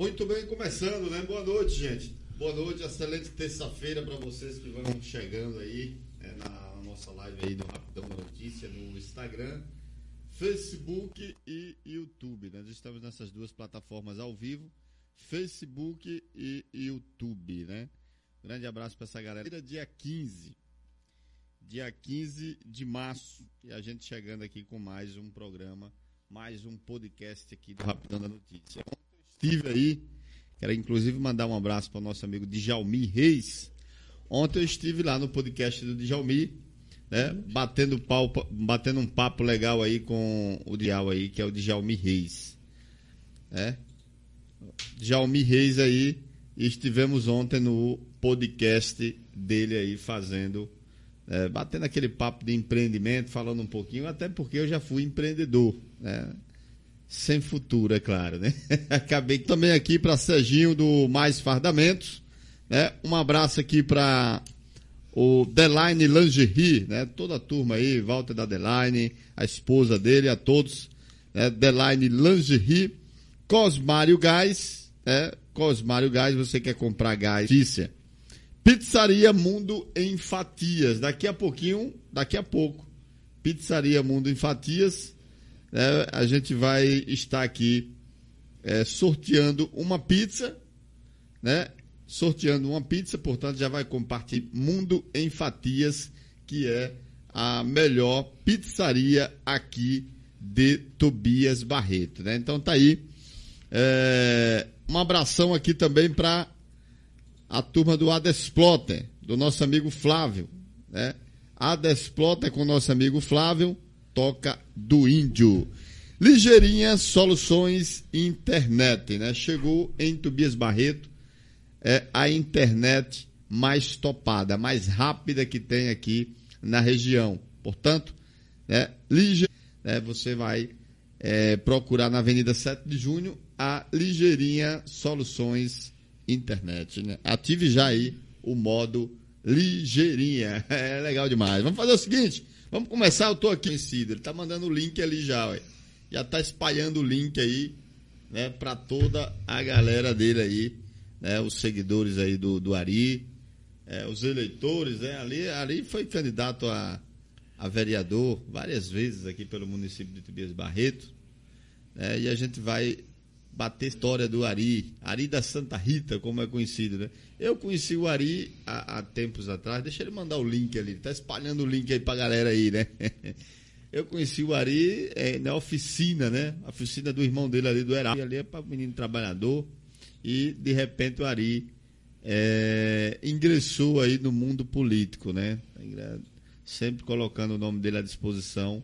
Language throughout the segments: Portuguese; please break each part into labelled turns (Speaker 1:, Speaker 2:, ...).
Speaker 1: Muito bem, começando, né? Boa noite, gente. Boa noite, excelente terça-feira para vocês que vão chegando aí é, na nossa live aí do Rapidão Notícia no Instagram, Facebook e YouTube. Nós estamos nessas duas plataformas ao vivo, Facebook e YouTube, né? Grande abraço para essa galera. Dia 15, dia 15 de março, e a gente chegando aqui com mais um programa, mais um podcast aqui do Rapidão da Notícia estive aí, quero inclusive mandar um abraço para o nosso amigo Djalmi Reis. Ontem eu estive lá no podcast do Djalmi, né, batendo, pau, batendo um papo legal aí com o Dial aí, que é o Djalmi Reis. Né? Djalmi Reis aí, estivemos ontem no podcast dele aí fazendo, é, batendo aquele papo de empreendimento, falando um pouquinho, até porque eu já fui empreendedor, né? Sem futuro, é claro, né? Acabei também aqui para Serginho do Mais Fardamentos, né? Um abraço aqui para o Deline Lingerie, né? Toda a turma aí, Walter da Deline, a esposa dele, a todos, né? Deline Lingerie, Cosmário Gás, né? Cosmário Gás, você quer comprar gás, notícia. Pizzaria Mundo em Fatias, daqui a pouquinho, daqui a pouco. Pizzaria Mundo em Fatias, né, a gente vai estar aqui é, sorteando uma pizza, né? Sorteando uma pizza, portanto, já vai compartilhar Mundo em Fatias, que é a melhor pizzaria aqui de Tobias Barreto, né? Então tá aí. É, um abração aqui também para a turma do Adesploter, do nosso amigo Flávio, né? Adesploter com o nosso amigo Flávio Toca do Índio. Ligeirinha Soluções Internet, né? Chegou em Tobias Barreto, é a internet mais topada, mais rápida que tem aqui na região. Portanto, né, Lige, né, você vai é, procurar na Avenida 7 de Junho a Ligeirinha Soluções Internet. Né? Ative já aí o modo Ligeirinha. É legal demais. Vamos fazer o seguinte: Vamos começar, eu tô aqui conhecido. Ele tá mandando o link ali já, ué. Já tá espalhando o link aí, né, para toda a galera dele aí, né, os seguidores aí do, do Ari, é, os eleitores, né, ali, ali foi candidato a, a vereador várias vezes aqui pelo município de Tobias Barreto, né, e a gente vai bater história do Ari, Ari da Santa Rita, como é conhecido, né? Eu conheci o Ari há, há tempos atrás, deixa ele mandar o link ali, tá espalhando o link aí pra galera aí, né? Eu conheci o Ari é, na oficina, né? A oficina do irmão dele ali, do Heraldo, ali é para menino trabalhador, e de repente o Ari é, ingressou aí no mundo político, né? Sempre colocando o nome dele à disposição.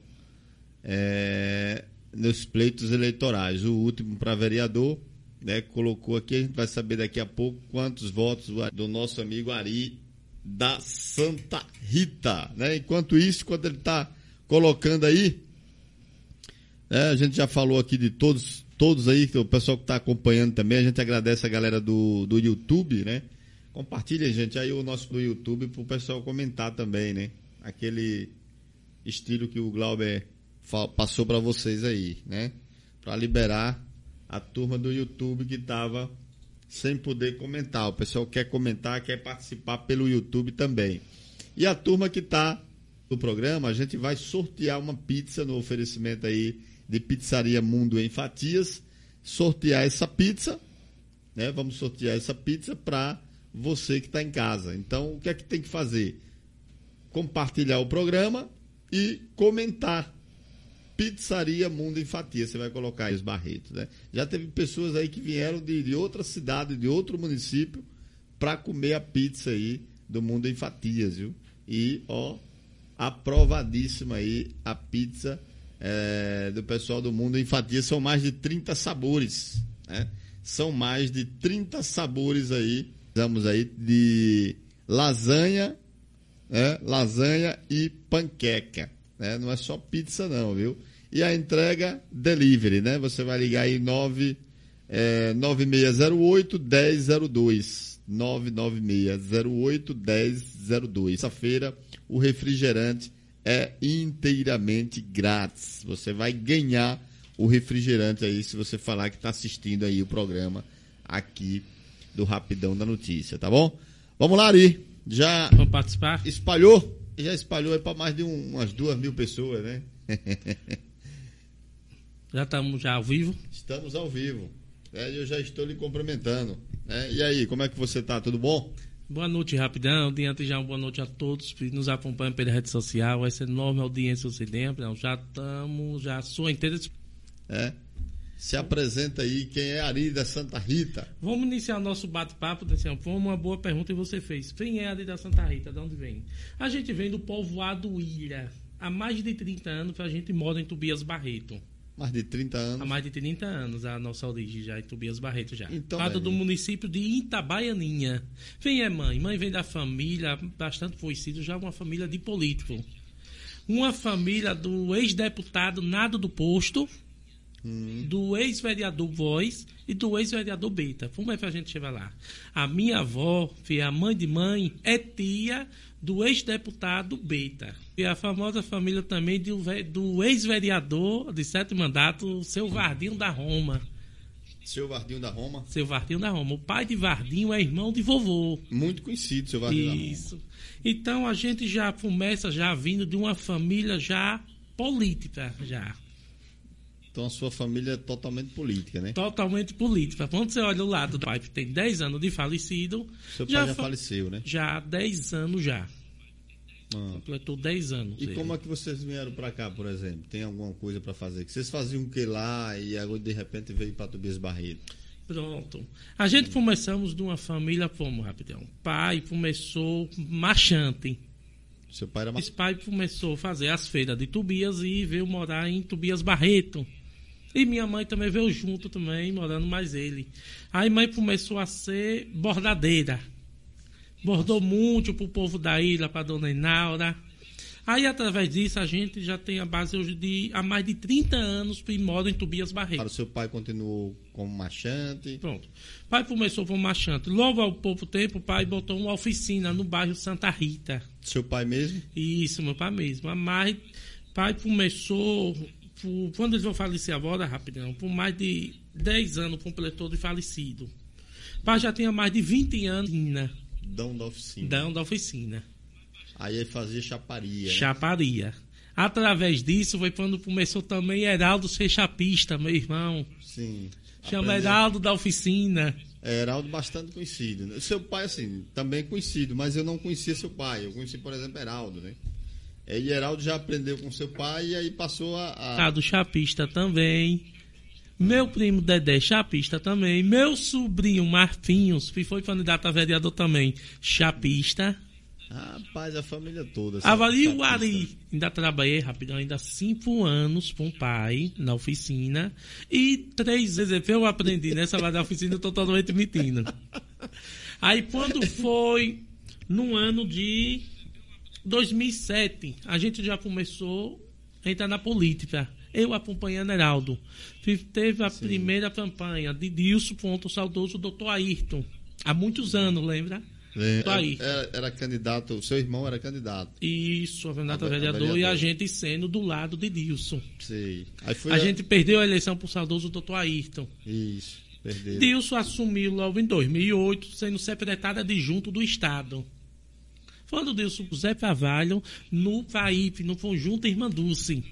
Speaker 1: É, nos pleitos eleitorais. O último para vereador, né, colocou aqui, a gente vai saber daqui a pouco quantos votos do nosso amigo Ari da Santa Rita. Né? Enquanto isso, quando ele está colocando aí, né, a gente já falou aqui de todos, todos aí, o pessoal que está acompanhando também, a gente agradece a galera do, do YouTube, né? Compartilha, gente, aí o nosso do YouTube para o pessoal comentar também, né? Aquele estilo que o Glauber passou para vocês aí, né? Para liberar a turma do YouTube que estava sem poder comentar. O pessoal quer comentar, quer participar pelo YouTube também. E a turma que está no programa, a gente vai sortear uma pizza no oferecimento aí de Pizzaria Mundo em Fatias. Sortear essa pizza, né? Vamos sortear essa pizza para você que está em casa. Então, o que é que tem que fazer? Compartilhar o programa e comentar Pizzaria Mundo em Fatia, você vai colocar aí os Barretos, né? Já teve pessoas aí que vieram de, de outra cidade, de outro município, para comer a pizza aí do Mundo em Fatias, viu? E, ó, aprovadíssima aí a pizza é, do pessoal do Mundo em Fatias. São mais de 30 sabores, né? São mais de 30 sabores aí. Vamos aí de lasanha, né? lasanha e panqueca. Né? Não é só pizza não, viu? E a entrega delivery, né? Você vai ligar aí 9, é, 9608 1002. 99608 1002. Essa-feira o refrigerante é inteiramente grátis. Você vai ganhar o refrigerante aí se você falar que está assistindo aí o programa aqui do Rapidão da Notícia, tá bom? Vamos lá, Ari. Já
Speaker 2: Vamos participar?
Speaker 1: espalhou? Já espalhou aí para mais de um- umas duas mil pessoas, né?
Speaker 2: Já estamos já ao vivo.
Speaker 1: Estamos ao vivo. É, eu já estou lhe cumprimentando. né? E aí, como é que você tá? Tudo bom?
Speaker 2: Boa noite, rapidão. Diante já uma boa noite a todos que nos acompanham pela rede social. Essa enorme audiência você lembra? Já estamos, já sua inteira.
Speaker 1: É. Se apresenta aí quem é Ari da Santa Rita.
Speaker 2: Vamos iniciar o nosso bate-papo. Assim, foi uma boa pergunta que você fez. Quem é ali da Santa Rita? De onde vem? A gente vem do povoado Ilha. Há mais de 30 anos a gente mora em Tobias Barreto.
Speaker 1: Mais de 30
Speaker 2: Há
Speaker 1: anos.
Speaker 2: mais de 30 anos a nossa origem já em Tobias Barreto já.
Speaker 1: Então,
Speaker 2: Lado
Speaker 1: é,
Speaker 2: do município de Itabaianinha. Quem é mãe? Mãe vem da família, bastante conhecido, já uma família de político. Uma família do ex-deputado Nado do Posto,
Speaker 1: Hum,
Speaker 2: do ex-vereador Voz e do ex-vereador Beta. Como é que a gente chega lá? A minha avó, que é a mãe de mãe, é tia do ex-deputado Beta. E a famosa família também do, do ex-vereador de sete mandato, seu Vardinho da Roma.
Speaker 1: seu Vardinho da Roma.
Speaker 2: Seu Vardinho da Roma. O pai de Vardinho é irmão de vovô.
Speaker 1: Muito conhecido, seu Vardinho da Roma.
Speaker 2: Isso. Então a gente já começa já vindo de uma família já política, já.
Speaker 1: Então a sua família é totalmente política, né?
Speaker 2: Totalmente política. Quando você olha o lado do pai, que tem 10 anos de falecido,
Speaker 1: Seu pai já,
Speaker 2: fa-
Speaker 1: faleceu, né?
Speaker 2: já há 10 anos já.
Speaker 1: Ah.
Speaker 2: Completou 10 anos.
Speaker 1: E
Speaker 2: ele.
Speaker 1: como é que vocês vieram pra cá, por exemplo? Tem alguma coisa pra fazer? Que vocês faziam o que lá e agora de repente veio pra Tobias Barreto?
Speaker 2: Pronto. A gente começamos de uma família, como, rapidão? Pai começou marchante.
Speaker 1: Seu pai era mais.
Speaker 2: Esse pai começou a fazer as feiras de Tobias e veio morar em Tobias Barreto. E minha mãe também veio junto também, morando mais ele. Aí mãe começou a ser bordadeira. Bordou muito pro povo da ilha, pra dona Inaura. Aí, através disso, a gente já tem a base hoje de há mais de 30 anos que mora em Tobias Barreto.
Speaker 1: Para o seu pai continuou como marchante.
Speaker 2: Pronto. Pai começou como marchante. Logo ao pouco tempo, o pai botou uma oficina no bairro Santa Rita.
Speaker 1: Seu pai mesmo?
Speaker 2: Isso, meu pai mesmo. A mãe, pai começou, por- quando eles vão falecer agora, rapidão, por mais de 10 anos completou de falecido. Pai já tinha mais de 20 anos na
Speaker 1: Dão da oficina.
Speaker 2: dão da oficina.
Speaker 1: Aí ele fazia chaparia. né?
Speaker 2: Chaparia. Através disso foi quando começou também Heraldo ser chapista, meu irmão.
Speaker 1: Sim.
Speaker 2: Chama
Speaker 1: Aprendeu-
Speaker 2: Heraldo da oficina.
Speaker 1: É, Heraldo bastante conhecido. né? Seu pai, assim, também conhecido, mas eu não conhecia seu pai. Eu conheci, por exemplo, Heraldo, né? E Heraldo já aprendeu com seu pai e aí passou a. a-
Speaker 2: Ah, do chapista também. Meu primo Dedé, chapista também. Meu sobrinho Marfinhos, que foi candidato a vereador também, chapista.
Speaker 1: Rapaz, a família toda.
Speaker 2: Avalie o. Ari. Ainda trabalhei rapidão, ainda cinco anos com o pai na oficina. E três vezes eu aprendi nessa lá da oficina, eu tô totalmente mentindo. Aí quando foi no ano de 2007, a gente já começou a entrar na política. Eu acompanhando Heraldo. Teve a primeira campanha de Dilson contra o saudoso doutor Ayrton. Há muitos anos, lembra?
Speaker 1: É,
Speaker 2: Tô aí.
Speaker 1: Era, era candidato, seu irmão era candidato.
Speaker 2: Isso, a candidato a
Speaker 1: A ve- a
Speaker 2: vereador, e
Speaker 1: vereador.
Speaker 2: a gente sendo do lado de Dilson.
Speaker 1: Sei. Foi
Speaker 2: A gente perdeu a eleição pro saudoso doutor Ayrton.
Speaker 1: Isso, perdeu.
Speaker 2: Dilson assumiu logo em 2008, sendo secretário adjunto do Estado. Falando Dilson, Zé Carvalho no CAIP, no Conjunto Irmanduce,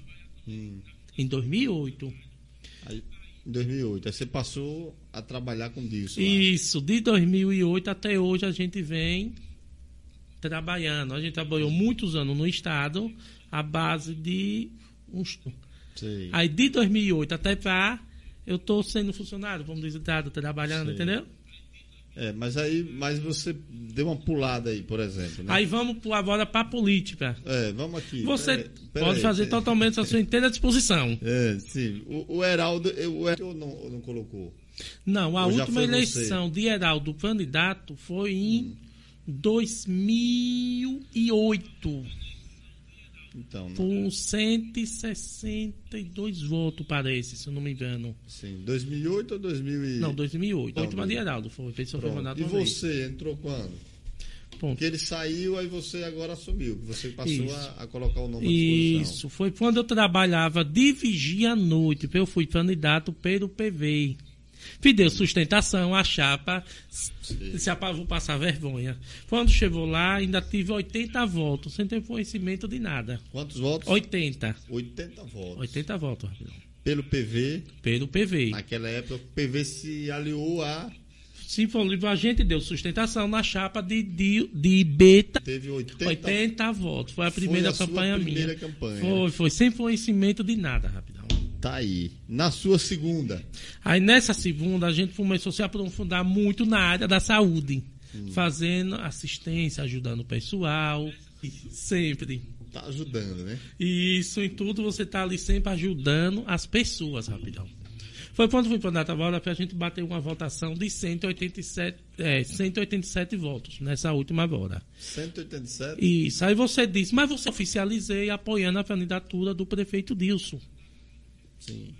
Speaker 1: Hum.
Speaker 2: em 2008.
Speaker 1: Aí, em 2008. Aí você passou a trabalhar com Dilson. lá.
Speaker 2: Isso, de 2008 até hoje a gente vem trabalhando. A gente trabalhou muitos anos no Estado, à base de uns
Speaker 1: Sei.
Speaker 2: Aí de 2008 até cá, eu tô sendo funcionário, vamos dizer, trabalhando,
Speaker 1: Sei.
Speaker 2: entendeu?
Speaker 1: É, mas aí, mas você deu uma pulada aí, por exemplo, né?
Speaker 2: Aí vamos agora para política.
Speaker 1: É, vamos aqui.
Speaker 2: Você pode
Speaker 1: aí.
Speaker 2: fazer totalmente a sua inteira disposição.
Speaker 1: É, sim. O, o Heraldo, o Heraldo não, não colocou.
Speaker 2: Não, a
Speaker 1: Ou
Speaker 2: última
Speaker 1: você?
Speaker 2: eleição de Heraldo candidato foi em 2008,
Speaker 1: Então, não.
Speaker 2: com 162 votos, parece, se eu não me engano.
Speaker 1: Sim. 2008 ou 2000 e...
Speaker 2: Não, 2008. A
Speaker 1: Então,
Speaker 2: última de Heraldo foi. Fez mandato
Speaker 1: E
Speaker 2: uma vez.
Speaker 1: você entrou quando?
Speaker 2: Ponto.
Speaker 1: Porque ele saiu, aí você agora assumiu. Você passou a, a colocar o nome à.
Speaker 2: Isso, foi quando eu trabalhava de vigia à noite, eu fui candidato pelo PV. Pediu sustentação, a chapa, se a vou passar vergonha. Quando chegou lá, ainda tive 80 votos, sem ter conhecimento de nada.
Speaker 1: Quantos votos?
Speaker 2: 80.
Speaker 1: 80 votos.
Speaker 2: 80 votos, rapidão.
Speaker 1: Pelo PV.
Speaker 2: Pelo PV.
Speaker 1: Naquela época, o PV se aliou a.
Speaker 2: Sim, foi a gente deu sustentação na chapa de, de, de Beta.
Speaker 1: Teve 80,
Speaker 2: 80 votos. Foi a primeira
Speaker 1: foi a
Speaker 2: campanha
Speaker 1: primeira
Speaker 2: minha.
Speaker 1: Campanha.
Speaker 2: Foi, foi sem conhecimento de nada, rapidão.
Speaker 1: Tá aí. Na sua segunda.
Speaker 2: Aí nessa segunda a gente começou a se aprofundar muito na área da saúde, hum. fazendo assistência, ajudando o pessoal, sempre.
Speaker 1: Tá ajudando, né?
Speaker 2: Isso, em tudo você tá ali sempre ajudando as pessoas, rapidão. Foi quando fui para o Data que a gente bateu uma votação de 187, é, 187 votos nessa última hora.
Speaker 1: 187?
Speaker 2: Isso. Aí você disse, mas você oficializei apoiando a candidatura do prefeito Dilson.
Speaker 1: Sim.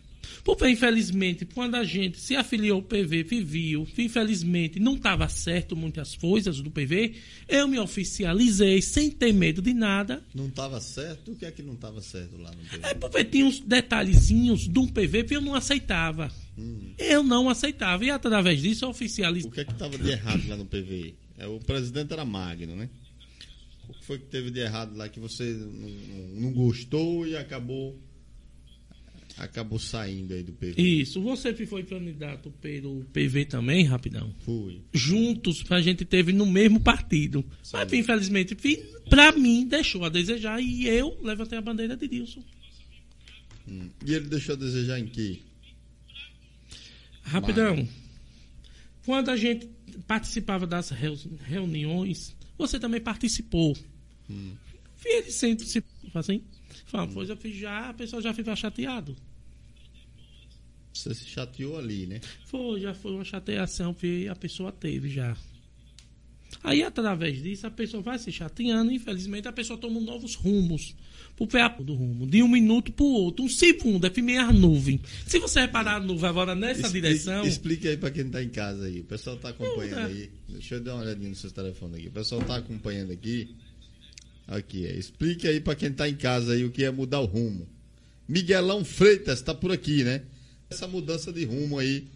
Speaker 2: Porque, infelizmente, quando a gente se afiliou ao PV, viu, infelizmente, não estava certo muitas coisas do PV, eu me oficializei sem ter medo de nada.
Speaker 1: Não estava certo? O que é que não estava certo lá no PV?
Speaker 2: É porque tinha uns detalhezinhos de um PV que eu não aceitava. Hum. Eu não aceitava. E através disso eu oficializei.
Speaker 1: O que é que estava de errado lá no PV? É, o presidente era Magno, né? O que foi que teve de errado lá que você não, não gostou e acabou acabou saindo aí do PV.
Speaker 2: Isso. Você foi candidato pelo PV também, rapidão?
Speaker 1: Fui.
Speaker 2: Juntos, a gente teve no mesmo partido. Sim. Mas, infelizmente, para mim, deixou a desejar e eu levantei a bandeira de Dilson.
Speaker 1: Hum. E ele deixou a desejar em quê?
Speaker 2: Rapidão. Quando a gente participava das reuniões, você também participou. Hum. Ele sempre se assim, Fala, pois eu fiz já, a pessoa já fica chateado.
Speaker 1: Você se chateou ali, né?
Speaker 2: Foi, já foi uma chateação que a pessoa teve já. Aí, através disso, a pessoa vai se chateando infelizmente, a pessoa toma novos rumos pro pé do rumo, de um minuto pro outro. Um segundo, é primeira nuvem. Se você reparar a nuvem agora nessa explique, direção.
Speaker 1: Explique aí para quem tá em casa aí. O pessoal tá acompanhando aí. Deixa eu dar uma olhadinha no seu telefone aqui. O pessoal tá acompanhando aqui. Aqui, é. explique aí para quem está em casa aí o que é mudar o rumo. Miguelão Freitas está por aqui, né? Essa mudança de rumo aí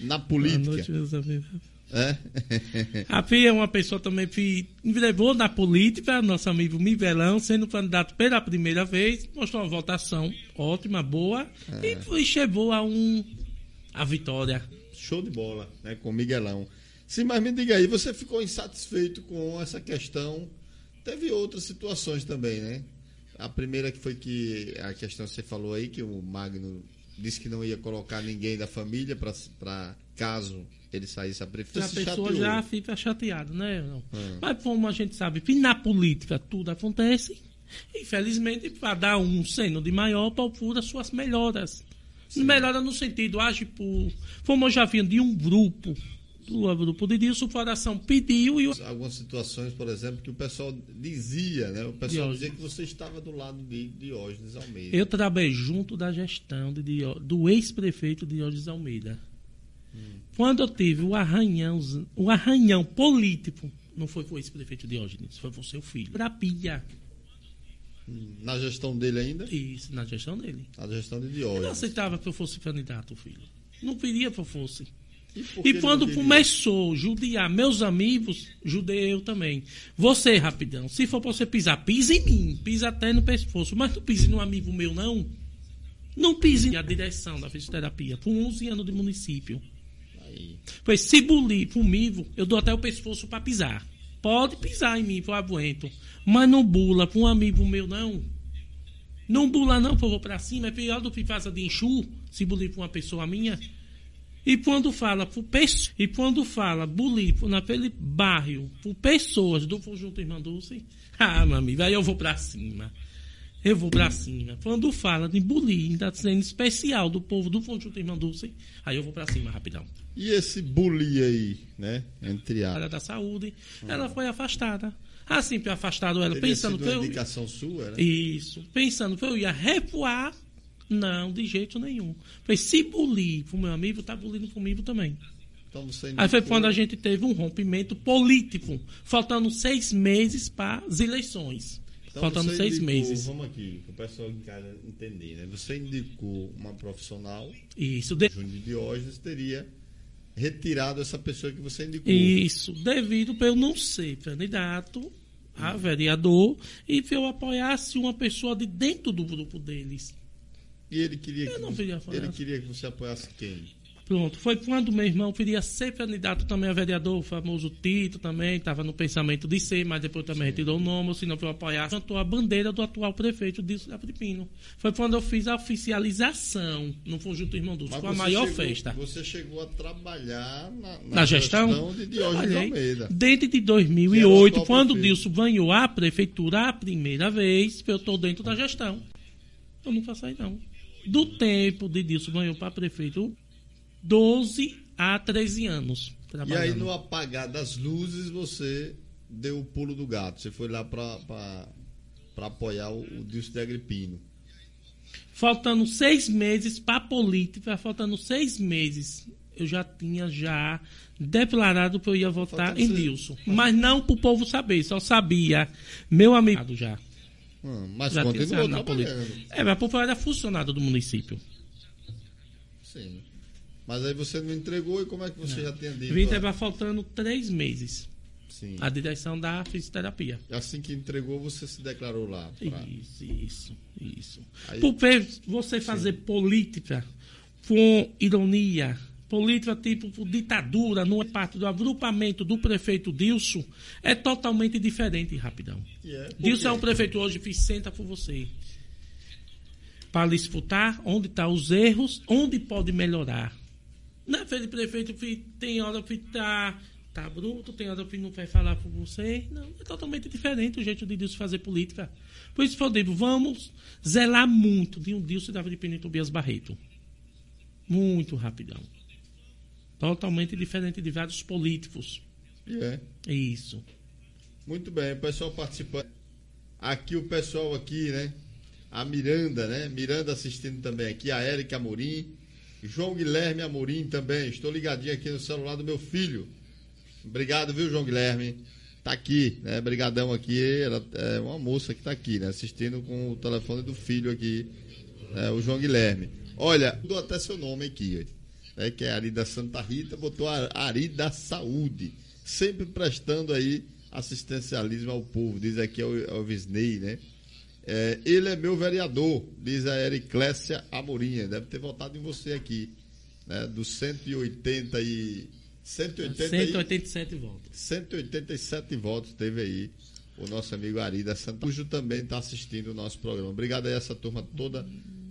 Speaker 1: na política. Boa noite, meus amigos. É?
Speaker 2: a Fia é uma pessoa também que levou na política, nosso amigo Mivelão, sendo candidato pela primeira vez, mostrou uma votação ótima, boa, é. e chegou a um a vitória.
Speaker 1: Show de bola, né, com o Miguelão. Sim, mas me diga aí, você ficou insatisfeito com essa questão Teve outras situações também, né? A primeira que foi que a questão que você falou aí, que o Magno disse que não ia colocar ninguém da família para caso ele saísse a prefeitura.
Speaker 2: A pessoa chateou. já fica chateada, né? Não. Ah. Mas como a gente sabe que na política tudo acontece, infelizmente, para dar um seno de maior, procura suas melhoras. Sim. Melhora no sentido, age por. Como eu já vi de um grupo do grupo de Dilson, o Coração pediu e...
Speaker 1: Algumas situações, por exemplo, que o pessoal dizia, né? O pessoal Diógenes. dizia que você estava do lado de Diógenes Almeida.
Speaker 2: Eu trabalhei junto da gestão de Dió... do ex-prefeito Diógenes Almeida. Hum. Quando eu tive o arranhão, o arranhão político, não foi com o ex-prefeito Diógenes, foi com seu filho. Terapia.
Speaker 1: Hum. Na gestão dele ainda?
Speaker 2: Isso, na gestão dele.
Speaker 1: Na gestão de Diógenes. Eu
Speaker 2: não aceitava que eu fosse candidato, filho. Não queria que eu fosse. E, quando começou a judiar meus amigos, judei eu também. Você, rapidão, se for pra você pisar, pisa em mim, pisa até no pescoço, mas não pise num amigo meu, não. Não pise na direção da fisioterapia, com 11 anos de município. Aí. Pois se bulir comigo, eu dou até o pescoço para pisar. Pode pisar em mim, eu aguento. Mas não bula com um amigo meu, não. Não bula não, por vou pra cima. É pior do que faça de enxu, se bulir com uma pessoa minha. E quando fala por e quando fala naquele bairro por pessoas do conjunto Irmã Dulce, ah, meu amigo, aí eu vou para cima. Eu vou para cima. Quando fala de bullying, da sendo especial do povo do conjunto Irmã Dulce, aí eu vou para cima rapidão.
Speaker 1: E esse bullying aí, né? Entre
Speaker 2: a área da saúde, ah. ela foi afastada. Assim, afastado ela, Teria pensando
Speaker 1: que eu. indicação sua, né?
Speaker 2: Isso. Pensando que eu ia recuar não, de jeito nenhum. Foi se bulir pro meu amigo, tá bulindo comigo também. Então Aí foi quando a gente teve um rompimento político, faltando seis meses para as eleições. Então faltando seis
Speaker 1: indicou,
Speaker 2: meses.
Speaker 1: Vamos aqui, para o pessoal em casa entender, né? Você indicou uma profissional.
Speaker 2: Isso. De...
Speaker 1: Júnior Diógenes teria retirado essa pessoa que você indicou.
Speaker 2: Isso, devido para eu não ser candidato a vereador e que eu apoiasse uma pessoa de dentro do grupo deles.
Speaker 1: E ele queria
Speaker 2: Eu
Speaker 1: que
Speaker 2: não
Speaker 1: você,
Speaker 2: queria
Speaker 1: ele queria que você apoiasse quem?
Speaker 2: Pronto, foi quando meu irmão queria ser candidato também a vereador, o famoso Tito também, estava no pensamento de ser, mas depois também retirou o nome, ou se não foi apoiar, cantou a bandeira do atual prefeito Dilson da Filipino. Foi quando eu fiz a oficialização no Conjunto Irmão Dulce, foi a maior
Speaker 1: chegou-
Speaker 2: festa.
Speaker 1: Você chegou a trabalhar na,
Speaker 2: Na gestão?
Speaker 1: de Diógenes. Almeida.
Speaker 2: Dentro de
Speaker 1: Que era o
Speaker 2: 2008,
Speaker 1: atual
Speaker 2: quando o. Dilson ganhou a prefeitura a primeira vez, eu estou dentro da gestão. Eu nunca saí, não. Do tempo de Dilson ganhou para prefeito, 12 a 13 anos.
Speaker 1: E
Speaker 2: Trabalhando.
Speaker 1: aí, no apagar das luzes, você deu o pulo do gato. Você foi lá para apoiar o, o Dilson de Agripino.
Speaker 2: Faltando seis meses para a política, faltando seis meses, eu já tinha já declarado que eu ia votar
Speaker 1: Faltando
Speaker 2: em
Speaker 1: seis-
Speaker 2: Dilson. Mas não para o povo saber, só sabia meu amigo já.
Speaker 1: Hum, mas
Speaker 2: já
Speaker 1: continuou
Speaker 2: na política.
Speaker 1: trabalhando.
Speaker 2: É, mas porque eu era funcionário do município.
Speaker 1: Sim. Mas aí você não entregou e como é que você já tinha dito?
Speaker 2: Vim estava faltando três meses.
Speaker 1: Sim.
Speaker 2: A direção da fisioterapia.
Speaker 1: Assim que entregou, você se declarou lá. pra-
Speaker 2: Isso, isso, isso.
Speaker 1: Aí-
Speaker 2: Porque você fazer política com ironia, política tipo ditadura, não é parte do agrupamento do prefeito Dilson, é totalmente diferente, rapidão.
Speaker 1: E é,
Speaker 2: Dilson é um prefeito hoje que senta por você. Para disputar onde estão os erros, onde pode melhorar. Não é feito prefeito que tem hora que tá, tá bruto, tem hora que não vai falar por você. Não, é totalmente diferente o jeito de Dilson fazer política. Por isso eu digo, vamos zelar muito de um Dilson da Filipina e Tobias Barreto. Muito rapidão. Totalmente diferente de vários políticos.
Speaker 1: É.
Speaker 2: É isso.
Speaker 1: Muito bem, o pessoal participando. Aqui o pessoal aqui, né? A Miranda, né? Miranda assistindo também aqui, a Érica Amorim, João Guilherme Amorim também. Estou ligadinho aqui no celular do meu filho. Obrigado, viu, João Guilherme? Tá aqui, né? Brigadão aqui. Ela é uma moça que tá aqui, né? Assistindo com o telefone do filho aqui, né? o João Guilherme. Olha, dou até seu nome aqui, né? que é Ari da Santa Rita, botou a- Ari da Saúde. Sempre prestando aí assistencialismo ao povo, diz aqui o Elvisney, né? É, ele é meu vereador, diz a Ericlécia Amorinha. Deve ter votado em você aqui, né? Dos 180 e... 180 e...
Speaker 2: 187 votos.
Speaker 1: 187 votos teve aí o nosso amigo Ari da Santa Cujo também está assistindo o nosso programa. Obrigado aí a essa turma toda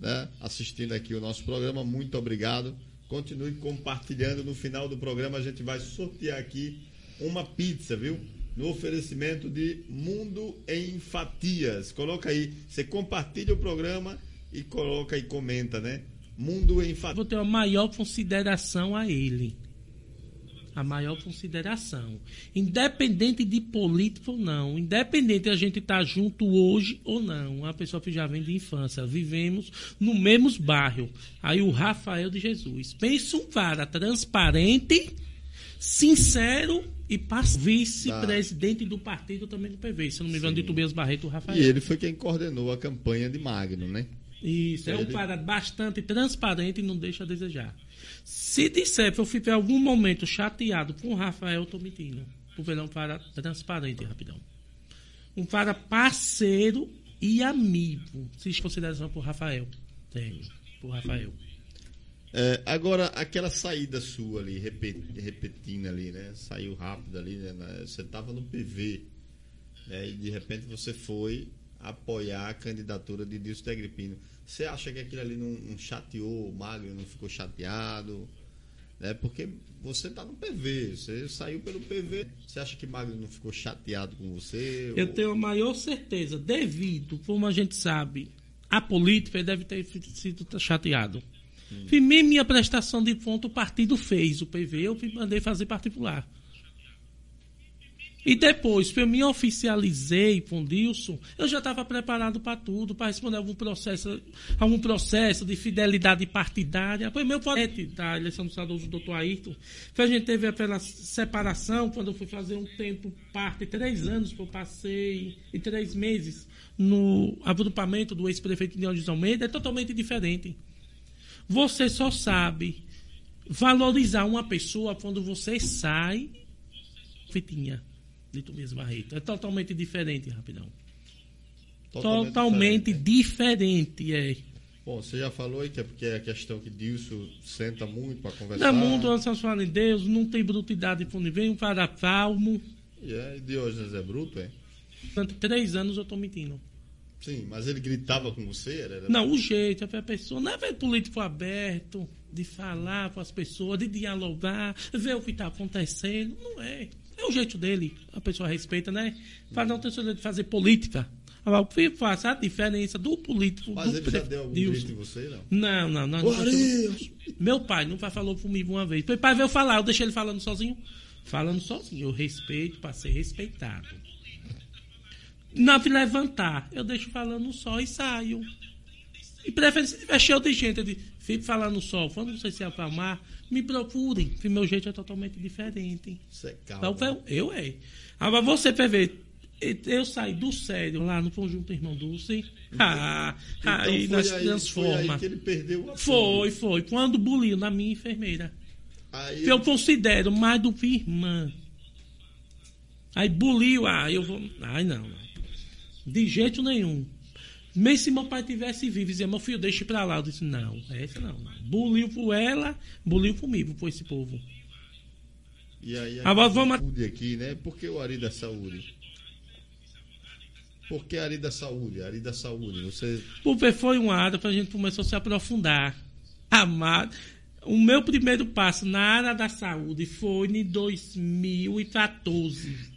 Speaker 1: né, assistindo aqui o nosso programa. Muito obrigado. Continue compartilhando. No final do programa a gente vai sortear aqui uma pizza, viu? No oferecimento de Mundo em Fatias. Coloca aí, você compartilha o programa e coloca e comenta, né? Mundo em Fatias.
Speaker 2: Vou ter a maior consideração a ele. A maior consideração. Independente de político ou não, independente de a gente estar junto hoje ou não, uma pessoa que já vem de infância, vivemos no mesmo bairro. Aí o Rafael de Jesus. Pensa um cara transparente, sincero e vice-presidente do partido também do PV. Se não me engano, de Tobias Barreto, o Rafael.
Speaker 1: E ele foi quem coordenou a campanha de Magno, né?
Speaker 2: Isso, é um cara bastante transparente e não deixa a desejar. Se disser que eu fiquei algum momento chateado com o Rafael, eu tô mentindo. Porque é um cara transparente, rapidão. Um cara parceiro e amigo. Se consideração por Rafael. Tenho. Por Rafael.
Speaker 1: É, agora, aquela saída sua ali, repe- repetindo ali, né? Saiu rápido ali, né? Você estava no PV, né? E de repente você foi apoiar a candidatura de Dilson de Agripino. Você acha que aquilo ali não, não chateou o Magno, não ficou chateado? Né? Porque você está no PV, você saiu pelo PV. Você acha que Magno não ficou chateado com você?
Speaker 2: Eu
Speaker 1: Ou-
Speaker 2: tenho a maior certeza, devido, como a gente sabe, a política ele deve ter sido chateado. E mesmo minha prestação de conta o partido fez, o PV, eu mandei fazer particular. E depois, eu me oficializei com o Dilson, eu já estava preparado para tudo, para responder algum processo, algum processo de fidelidade partidária. Foi meu projeto da eleição do saudoso doutor Ayrton, que a gente teve aquela separação, quando eu fui fazer um tempo parte, três anos que eu passei, e três meses, no agrupamento do ex-prefeito Alves Almeida, é totalmente diferente. Você só sabe valorizar uma pessoa quando você sai fitinha de Tobias Barreto. É totalmente diferente, rapidão. Totalmente, totalmente diferente. diferente, é.
Speaker 1: Bom, você já falou aí que é porque é a questão que Dilson senta muito para conversar.
Speaker 2: No mundo, vocês falam em Deus, não tem brutidade ninguém, um para palmo.
Speaker 1: E é, Diógenes é bruto, é?
Speaker 2: Durante três anos eu estou mentindo.
Speaker 1: Sim, mas ele gritava com você? Era...
Speaker 2: Não, o jeito, a pessoa não é ver político aberto, de falar com as pessoas, de dialogar, ver o que está acontecendo. Não é. É o jeito dele. A pessoa respeita, né? Faz não tem de fazer política. Agora, o que faz a diferença do político.
Speaker 1: Mas
Speaker 2: do
Speaker 1: ele já deu algum grito em você, não?
Speaker 2: Não, não, não. Meu pai nunca falou comigo uma vez. Meu pai veio falar, eu deixei ele falando sozinho. Falando sozinho. Eu respeito para ser respeitado. Não me levantar, eu deixo falando só e saio. E prefere se tiver cheio de gente, eu digo, fico falando só. Quando você se acalmar, me procurem, que meu jeito é totalmente diferente.
Speaker 1: Você é calma.
Speaker 2: Então, eu é. Agora você vai ver, eu saí do sério lá no Conjunto Irmão Dulce. Então, ah, então aí nós transforma. Foi aí
Speaker 1: que ele perdeu
Speaker 2: a Foi, foi. Quando buliu na minha enfermeira. Aí... Eu considero mais do que irmã. Aí buliu, ah, eu vou. Ai, não. De jeito nenhum. Mesmo se meu pai tivesse vivo dizia, meu filho, deixe pra lá. Eu disse, não, essa não. não. Buliu por ela, buliu comigo, por esse povo.
Speaker 1: E aí, Agora vamos. aqui, né? Por que o Ari da Saúde? Por que Ari da Saúde? Ari da Saúde, você.
Speaker 2: Porque foi uma área que a gente começou a se aprofundar. Amar. O meu primeiro passo na área da saúde foi em 2014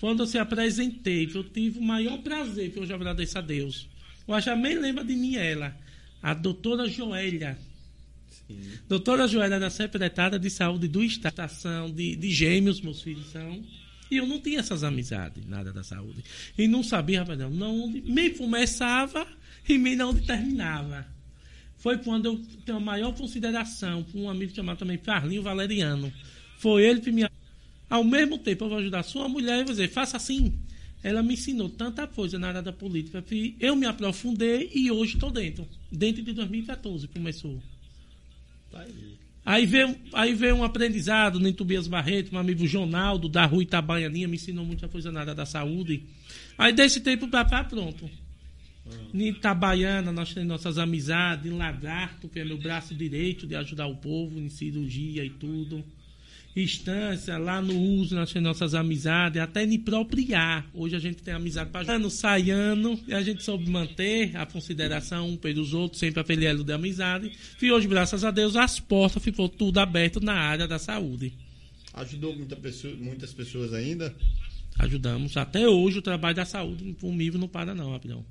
Speaker 2: quando eu se apresentei, eu tive o maior prazer, que eu já agradeço a Deus. Eu já nem lembra de mim ela, a doutora Joélia. Sim. Doutora Joélia da secretária de saúde do Estação de, de Gêmeos, meus filhos são. E eu não tinha essas amizades, nada da saúde. E não sabia, rapaz, não, onde me começava e me não terminava. Foi quando eu tenho a maior consideração por um amigo chamado também Carlinho Valeriano. Foi ele que me ao mesmo tempo, eu vou ajudar sua mulher e vou dizer, faça assim. Ela me ensinou tanta coisa na área da política que eu me aprofundei e hoje estou dentro. Dentro de 2014 começou. Aí. Aí veio, aí veio um aprendizado no Tobias Barreto, meu amigo Jonaldo, da Rua Itabaianinha, me ensinou muita coisa na área da saúde. Aí desse tempo para cá, pronto. Em Itabaiana, nós temos nossas amizades, em Lagarto, que é meu braço direito de ajudar o povo em cirurgia e tudo instância, lá no uso, nas nossas amizades, até me propriar. Hoje a gente tem amizade para ano, saindo, e a gente soube manter a consideração um pelos outros, sempre a pelo de amizade. E hoje, graças a Deus, as portas ficou tudo aberto na área da saúde.
Speaker 1: Ajudou muita pessoa, muitas pessoas ainda?
Speaker 2: Ajudamos. Até hoje o trabalho da saúde comigo não para não, rapidão.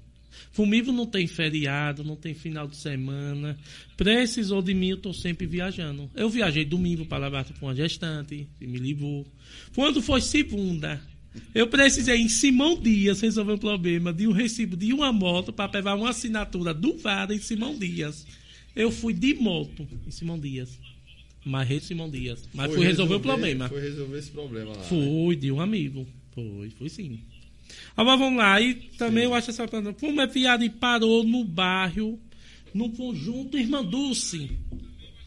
Speaker 2: Fumivo não tem feriado, não tem final de semana. Precisou de mim, eu estou sempre viajando. Eu viajei domingo para levar com uma gestante, e me ligou. Quando foi segunda, eu precisei em Simão Dias resolver o um problema de um recibo de uma moto para pegar uma assinatura do VAR em Simão Dias. Eu fui de moto em Simão Dias. Mas Simão Dias. Mas fui resolver, resolver, o problema.
Speaker 1: Foi resolver esse problema lá.
Speaker 2: Foi, de um amigo. Foi, foi sim. Agora vamos lá. E também Sim. eu acho essa pergunta. Como é e parou no bairro, no conjunto Irmã Dulce?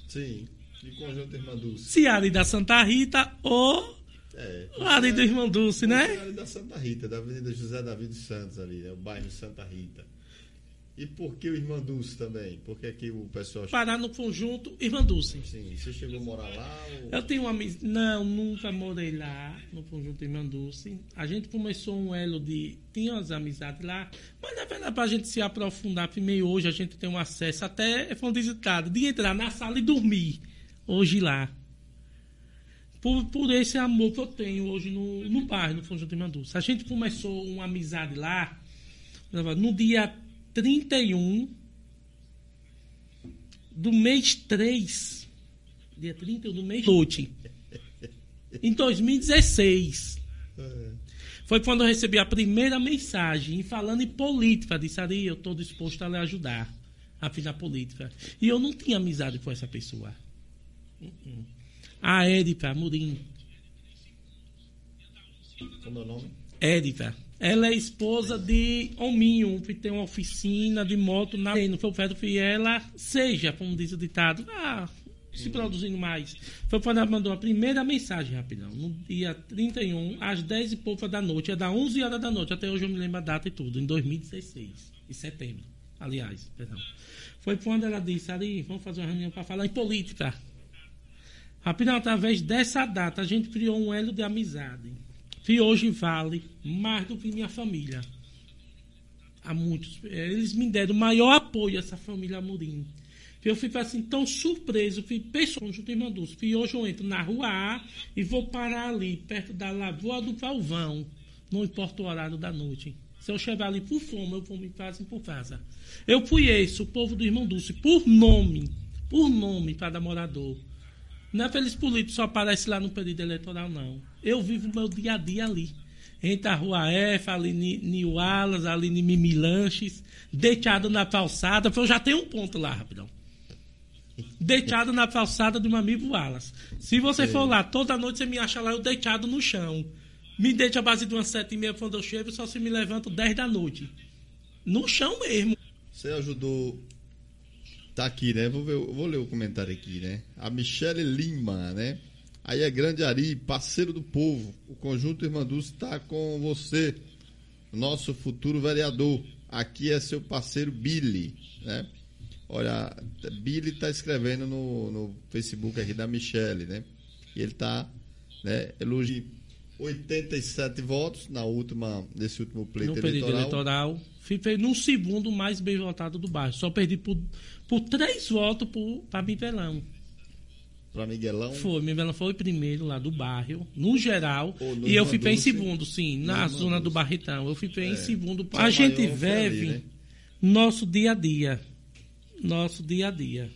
Speaker 1: Sim, de conjunto Irmã Dulce.
Speaker 2: Se Ari da Santa Rita ou é, Ari é, do Irmão Dulce, né?
Speaker 1: Ari da Santa Rita, da Avenida José Davi dos Santos ali, né? o bairro Santa Rita. E por que o Irmã Dulce também? Por que, que o pessoal.
Speaker 2: Parar no conjunto Irmã Dulce.
Speaker 1: Sim, você chegou a morar lá? Ou...
Speaker 2: Eu tenho uma amizade. Não, nunca morei lá, no conjunto Irmã Dulce. A gente começou um elo de. Tinha umas amizades lá, mas na verdade, para a gente se aprofundar, primeiro hoje a gente tem um acesso até, foi um visitado, de entrar na sala e dormir. Hoje lá. Por, por esse amor que eu tenho hoje no, no bairro, no Conjunto Irmã Dulce. A gente começou uma amizade lá, no dia 31 do mês 3, dia 31 do mês noite, em 2016. Foi quando eu recebi a primeira mensagem falando em política. Disse, Ari, eu estou disposto a lhe ajudar a afinar política. E eu não tinha amizade com essa pessoa. A Érica Amorim.
Speaker 1: Como é o nome?
Speaker 2: Érica. Ela é esposa de Hominho, que tem uma oficina de moto na. Não foi o Pedro que ela seja, como diz o ditado, ah, se produzindo mais. Foi quando ela mandou a primeira mensagem, rapidão. No dia 31, às 10 e pouca da noite. É da 11 horas da noite. Até hoje eu me lembro a data e tudo. Em 2016. Em setembro. Aliás, perdão. Foi quando ela disse, ali, vamos fazer uma reunião para falar em política. Rapidão, através dessa data, a gente criou um elo de amizade. Que hoje vale mais do que minha família. Há muitos. Eles me deram maior apoio, essa família Amorim. Eu fico assim tão surpreso, fui pessoa conjunto Irmã Dulce. Fui hoje eu entro na rua A e vou parar ali, perto da Lagoa do Calvão. Não importa o horário da noite. Se eu chegar ali por fome, eu vou me fazer por casa. Eu fui esse, o povo do Irmão Dulce, por nome. Por nome, cada morador. Não é feliz político, só aparece lá no período eleitoral, não. Eu vivo meu dia a dia ali. Entre a Rua F, ali em Wallace, ali em Mimilanches, deitado na calçada. Eu já tenho um ponto lá, rapidão deitado na calçada do meu amigo Wallace. Se você for lá, toda noite você me acha lá eu deitado no chão. Me deite a base de umas sete e meia quando eu chego, só se me levanto dez da noite. No chão mesmo.
Speaker 1: Você ajudou. Tá aqui, né? Vou, ver, vou ler o comentário aqui, né? A Michele Lima, né? Aí é Grande Ari, parceiro do povo. O Conjunto Irmanduz está com você, nosso futuro vereador. Aqui é seu parceiro Billy, né? Olha, Billy está escrevendo no, no Facebook aqui da Michelle, né? E ele está né, elogiando 87 votos na última, nesse último pleito
Speaker 2: no
Speaker 1: eleitoral.
Speaker 2: eleitoral. Fiquei no segundo mais bem votado do bairro. Só perdi por, por três votos para Miguelão.
Speaker 1: Para Miguelão?
Speaker 2: Foi, Miguelão foi o primeiro lá do bairro, no geral. no e eu fiquei em segundo, sim, na zona do Barretão. Eu fiquei é, em segundo. A gente vive né? nosso dia a dia nosso dia a dia.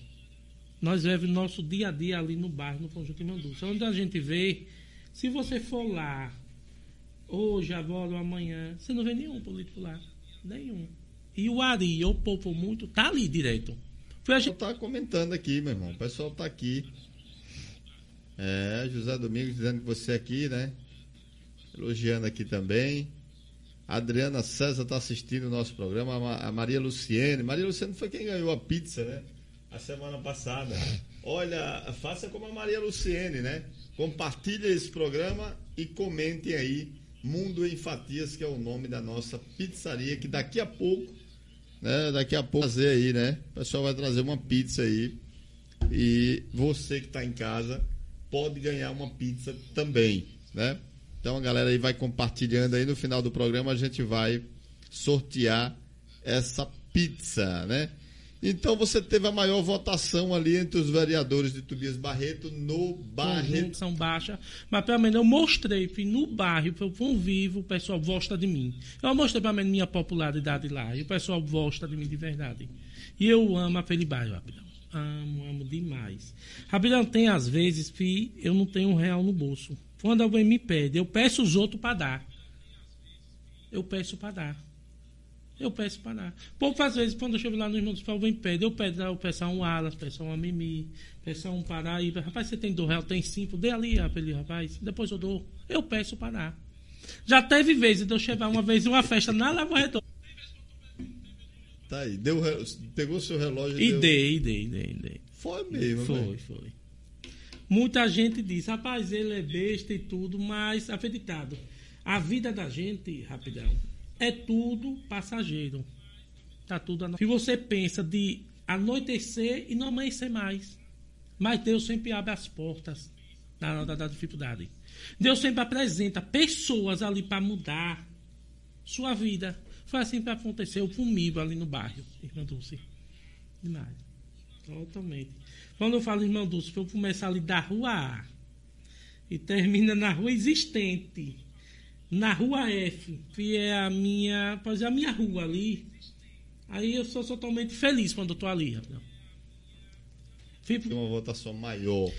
Speaker 2: Nós vivemos nosso dia a dia ali no bairro, no Conjunto Imandúcia. Onde a gente vê, se você for lá, hoje, agora ou amanhã, você não vê nenhum político lá. Nenhum. E o Ari, eu poupo muito, tá ali direito.
Speaker 1: Foi gente... tá comentando aqui, meu irmão. O pessoal tá aqui. É, José Domingos dizendo que você é aqui, né? Elogiando aqui também. A Adriana César está assistindo o nosso programa. A Maria Luciene. Maria Luciene foi quem ganhou a pizza, né? A semana passada. Olha, faça como a Maria Luciene, né? Compartilhe esse programa e comentem aí. Mundo em Fatias, que é o nome da nossa pizzaria, que daqui a pouco, né? Daqui a pouco fazer aí, né? O pessoal vai trazer uma pizza aí. E você que está em casa pode ganhar uma pizza também, né? Então a galera aí vai compartilhando aí no final do programa a gente vai sortear essa pizza, né? Então você teve a maior votação ali entre os vereadores de Tobias Barreto no bairro.
Speaker 2: São baixa, mas pelo menos eu mostrei que no bairro, eu convivo, o pessoal gosta de mim. Eu mostrei pelo menos minha popularidade lá e o pessoal gosta de mim de verdade. E eu amo aquele bairro, Rapidão. Amo, amo demais. Rapidão, tem às vezes que eu não tenho um real no bolso. Quando alguém me pede, eu peço os outros para dar. Eu peço para dar. Eu peço para dar. Poucas vezes, quando eu chego lá no Irmão dos Paulo, vem pede. Eu peço, eu peço a um Alas, peço a uma Mimi, peço a um Paraíba. Rapaz, você tem dois reais, tem cinco. Dê ali, rapaz. Depois eu dou. Eu peço para dar. Já teve vezes de eu chegar uma vez em uma festa na Lagoa Redonda.
Speaker 1: Tá aí. Deu, pegou seu relógio
Speaker 2: e deu... dei, dei, dei, dei.
Speaker 1: Foi mesmo,
Speaker 2: Foi,
Speaker 1: né?
Speaker 2: foi. Muita gente diz, rapaz, ele é besta e tudo, mas acreditado. A vida da gente, rapidão, é tudo passageiro. Tá tudo ano... Se você pensa de anoitecer e não amanhecer mais. Mas Deus sempre abre as portas na hora da dificuldade. Deus sempre apresenta pessoas ali para mudar sua vida. Foi assim que aconteceu comigo ali no bairro, irmã Dulce. Demais. Totalmente. Quando eu falo irmão Dulce, eu começar ali da rua A e termina na rua existente, na rua F, que é a minha, pois é a minha rua ali. Aí eu sou totalmente feliz quando eu tô ali, rapidão.
Speaker 1: Fico... Tem uma votação maior.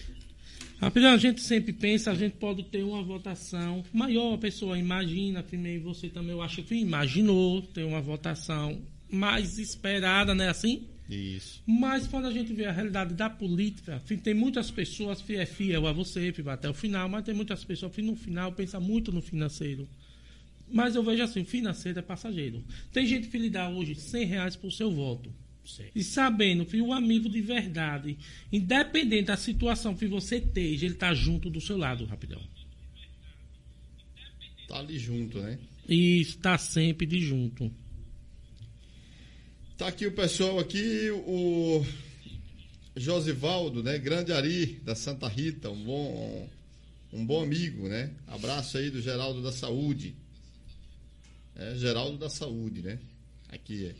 Speaker 2: Rapidão, a gente sempre pensa, a gente pode ter uma votação maior, a pessoa imagina, primeiro você também, eu acho que imaginou ter uma votação mais esperada, né, assim?
Speaker 1: Isso.
Speaker 2: Mas quando a gente vê a realidade da política, tem muitas pessoas que é fiel a você, que vai até o final, mas tem muitas pessoas que no final pensa muito no financeiro. Mas eu vejo assim, financeiro é passageiro. Tem gente que lhe dá hoje 100 reais por seu voto. Certo. E sabendo que o amigo de verdade, independente da situação que você esteja, ele tá junto do seu lado, rapidão.
Speaker 1: Tá ali junto, né?
Speaker 2: E está sempre de junto.
Speaker 1: Tá aqui o pessoal aqui, o Josivaldo, né? Grande Ari, da Santa Rita, um bom, um bom amigo, né? Abraço aí do Geraldo da Saúde. É, Geraldo da Saúde, né? Aqui é.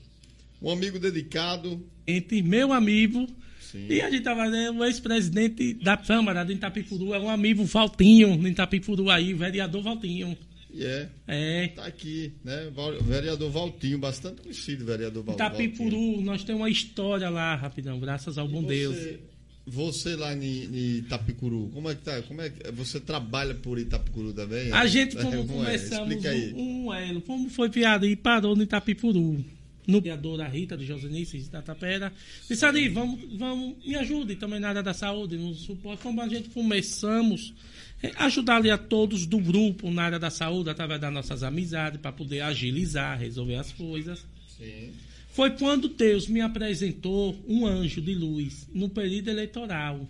Speaker 1: Um amigo dedicado.
Speaker 2: Entre meu amigo Sim. e a gente tava vendo o ex-presidente da Câmara de Itapicuru, é um amigo Valtinho, de Itapicuru aí, vereador Valtinho.
Speaker 1: É.
Speaker 2: É.
Speaker 1: Tá aqui, né? Vereador Valtinho, bastante conhecido, vereador Valtinho.
Speaker 2: Itapicuru, nós temos uma história lá, rapidão, graças ao bom você, Deus.
Speaker 1: Você lá em Itapicuru, como é que tá? Como é que você trabalha por Itapicuru também?
Speaker 2: A gente como é, começamos é? um, um elo, como foi piada e parou no Itapicuru no vereador da Rita, de Josenice, da Tapera. Disse ali, vamos, vamos, me ajude também na área da saúde, no suporte. Como a gente começamos é, ajudar ali a todos do grupo na área da saúde, através das nossas amizades, para poder agilizar, resolver as coisas. Sim. Foi quando Deus me apresentou um anjo de luz no período eleitoral.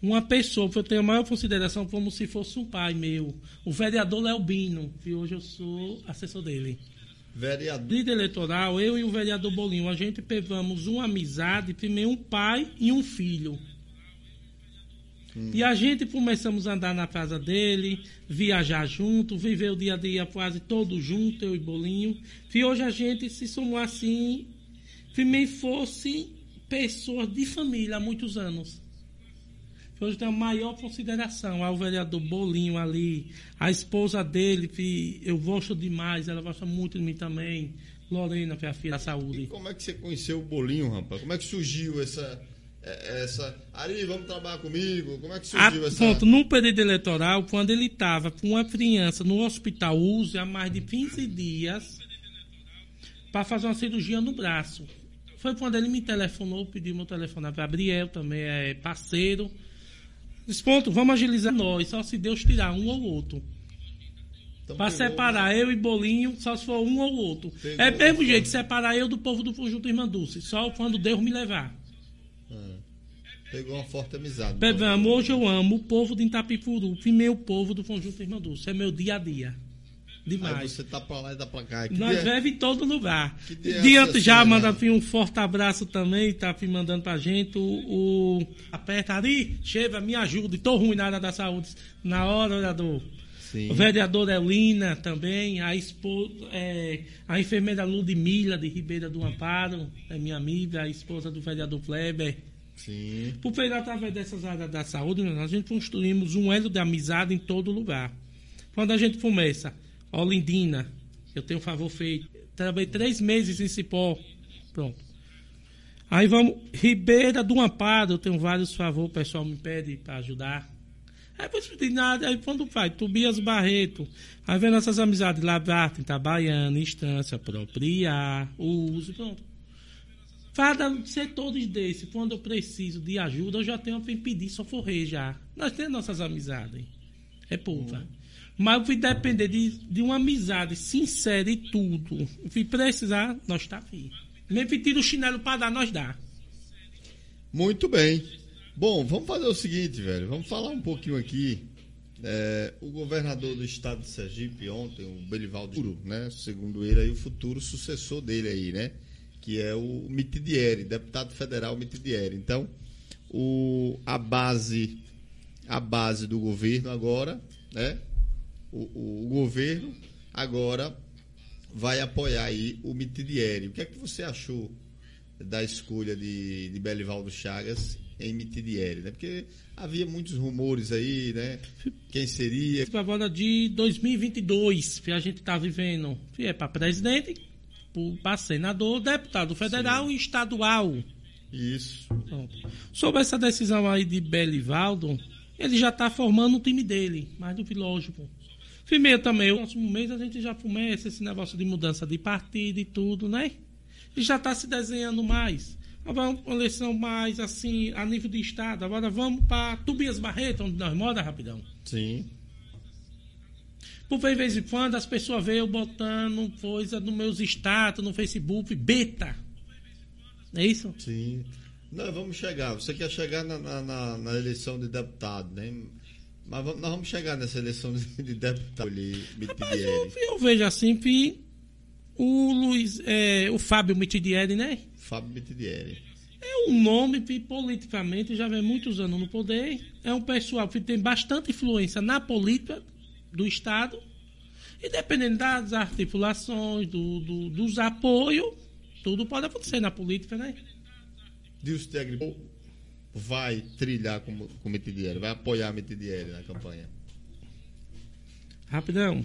Speaker 2: Uma pessoa que eu tenho a maior consideração como se fosse um pai meu, o vereador Leobino, que hoje eu sou assessor dele.
Speaker 1: Vereador.
Speaker 2: Líder eleitoral, eu e o vereador Bolinho, a gente pegamos uma amizade, primeiro um pai e um filho. Hum. E a gente começamos a andar na casa dele, viajar junto, viver o dia a dia quase todo junto, eu e Bolinho. E hoje a gente se somou assim, primeiro fosse pessoas de família há muitos anos hoje tem a maior consideração ao vereador Bolinho ali, a esposa dele, que eu gosto demais, ela gosta muito de mim também, Lorena, que é a filha da saúde. E
Speaker 1: como é que você conheceu o Bolinho, rapaz? Como é que surgiu essa. É, essa. Ari, vamos trabalhar comigo? Como é que surgiu a, essa.
Speaker 2: Pronto, no período eleitoral, quando ele estava com uma criança no hospital USE há mais de 15 dias, para fazer uma cirurgia no braço. Foi quando ele me telefonou, pediu meu telefone a Gabriel, também é parceiro. Disse, ponto, vamos agilizar nós, só se Deus tirar um ou outro. Então, para separar eu e Bolinho, só se for um ou outro. Pegou é mesmo jeito separar eu do povo do Conjunto Irmã Dulce, só quando Deus me levar.
Speaker 1: Pegou uma forte amizade.
Speaker 2: Pegamos, hoje eu amo o povo de Itapicuru, e meu povo do Conjunto Irmã Dulce. É meu dia a dia. Demais. Aí
Speaker 1: você tá pra lá e dá pra cá. Que
Speaker 2: Nós dia... em todo lugar. É Diante já manda um forte abraço também, tá mandando pra gente. O, o aperta ali, chega, me ajude. Tô ruim na área da saúde. Na hora, vereador. Sim. O vereador Elina também, a esposa, é, a enfermeira Ludmila de Ribeira do Amparo, é minha amiga, a esposa do vereador Kleber.
Speaker 1: Sim.
Speaker 2: Por pegar através dessas áreas da saúde, a gente construímos um elo de amizade em todo lugar. Quando a gente começa Olindina, eu tenho um favor feito. Trabalhei três meses em Cipó. Pronto. Aí vamos, Ribeira do Amparo, eu tenho vários favores, o pessoal me pede para ajudar. Aí depois de nada, aí quando vai, Tobias Barreto, aí vem nossas amizades, Lavarta, Itabaiana, Instância, Apropriar, Uso, pronto. Cada setores desse, quando eu preciso de ajuda, eu já tenho para pedir socorrer já. Nós temos nossas amizades. É pouca. Uhum. Mas vai depender de, de uma amizade sincera e tudo. Se precisar, nós está aqui. Mesmo que tira o chinelo para dar, nós dá.
Speaker 1: Muito bem. Bom, vamos fazer o seguinte, velho. Vamos falar um pouquinho aqui. É, o governador do estado de Sergipe ontem, o Belivaldo né? Segundo ele, aí, o futuro sucessor dele aí, né? Que é o Mitidieri, deputado federal Mitidieri. Então, o, a base a base do governo agora, né? o, o governo agora vai apoiar aí o Mitidieri. O que é que você achou da escolha de, de Belivaldo Chagas em Mitidieri, né? Porque havia muitos rumores aí, né? Quem seria?
Speaker 2: Agora de 2022, que a gente está vivendo, que é para presidente, para senador, deputado federal Sim. e estadual.
Speaker 1: Isso.
Speaker 2: Pronto. Sobre essa decisão aí de Belivaldo, ele já está formando o time dele, mais do que lógico. Também, o próximo mês a gente já começa esse negócio de mudança de partido e tudo, né? E já está se desenhando mais. Agora uma eleição mais assim, a nível de estado. Agora vamos para Tubias Barreto, onde nós moramos, rapidão.
Speaker 1: Sim.
Speaker 2: Por vez em quando as pessoas veem eu botando coisa nos meus status no Facebook, beta. É isso?
Speaker 1: Sim. Nós vamos chegar. Você quer chegar na, na, na, eleição de deputado, né? Mas vamos, nós vamos chegar nessa eleição de, de deputado
Speaker 2: Rapaz, eu, eu, vejo assim que o Luiz, é, o Fábio Mitidieri, né?
Speaker 1: Fábio Mitidieri.
Speaker 2: É um nome que politicamente já vem muitos anos no poder. É um pessoal que tem bastante influência na política do Estado. E dependendo das articulações, do, do dos apoios, tudo pode acontecer na política, né?
Speaker 1: Dilson Tegri vai trilhar com, com Mitidieri, vai apoiar Mitidieri na campanha?
Speaker 2: Rapidão.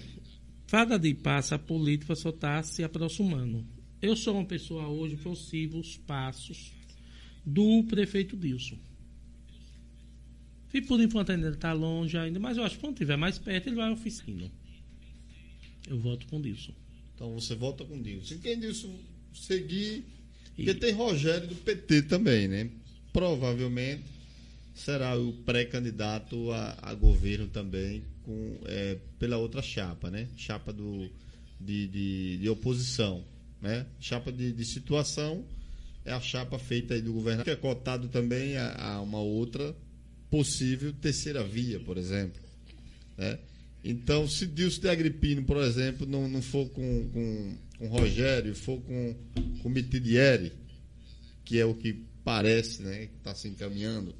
Speaker 2: Cada dia passa, a política só está se aproximando. Eu sou uma pessoa hoje que eu sigo os passos do prefeito Dilson. E por enquanto ainda está longe ainda, mas eu acho que quando estiver mais perto ele vai à oficina. Eu voto com Dilson.
Speaker 1: Então você vota com Dilson. Quem Dilson seguir. Porque e... tem Rogério do PT também, né? Provavelmente será o pré-candidato a, a, governo também com, é, pela outra chapa, né? Chapa do, de, de, de oposição, né? Chapa de, de, situação é a chapa feita aí do governo, que é cotado também a, a uma outra possível terceira via, por exemplo, né? Então, se Dilson de Agripino, por exemplo, não, não for com, com, com Rogério, for com, com Mitidieri, que é o que parece, né, que está se encaminhando,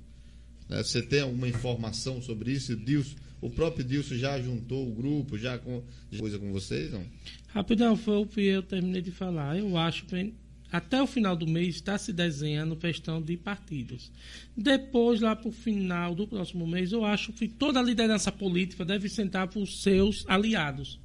Speaker 1: né, você tem alguma informação sobre isso? Dilson, o próprio Dilson já juntou o grupo, já com coisa com vocês, não?
Speaker 2: Rapidão, foi o que eu terminei de falar. Eu acho que até o final do mês está se desenhando questão de partidos. Depois, lá para o final do próximo mês, eu acho que toda a liderança política deve sentar para os seus aliados.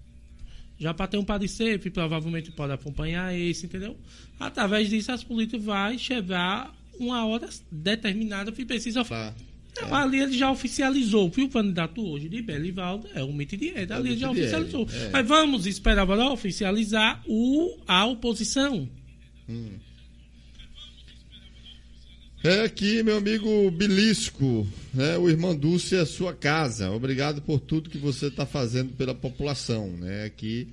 Speaker 2: Já para ter um parecer, que provavelmente pode acompanhar esse, entendeu? Através disso, as políticas vão chegar uma hora determinada que precisa. Tá. É. Ali ele já oficializou, que o candidato hoje de Belivaldo é o Mitidier. Ali ele já oficializou. É. Mas vamos esperar para oficializar o, a oposição. Hum.
Speaker 1: É aqui, meu amigo Bilisco, né? o irmão Dulce é sua casa. Obrigado por tudo que você está fazendo pela população. Né? Aqui,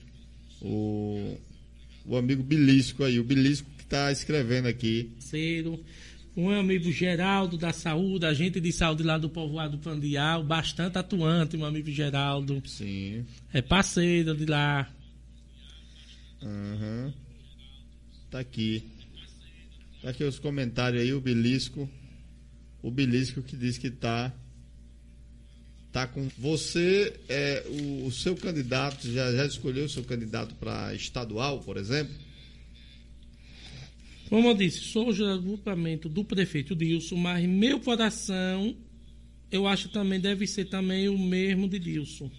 Speaker 1: o, o amigo Bilisco aí, o Bilisco que está escrevendo aqui.
Speaker 2: Cedo. Um amigo Geraldo da saúde, agente de saúde lá do povoado Pandial, bastante atuante, meu amigo Geraldo.
Speaker 1: Sim.
Speaker 2: É parceiro de lá.
Speaker 1: Uhum. Tá aqui. Tá aqui os comentários aí, o Belisco. O Belisco que diz que tá tá com você é o, o seu candidato já já escolheu o seu candidato para estadual, por exemplo?
Speaker 2: Como eu disse, sou o agrupamento do prefeito Dilson, mas meu coração eu acho também deve ser também o mesmo de Dilson.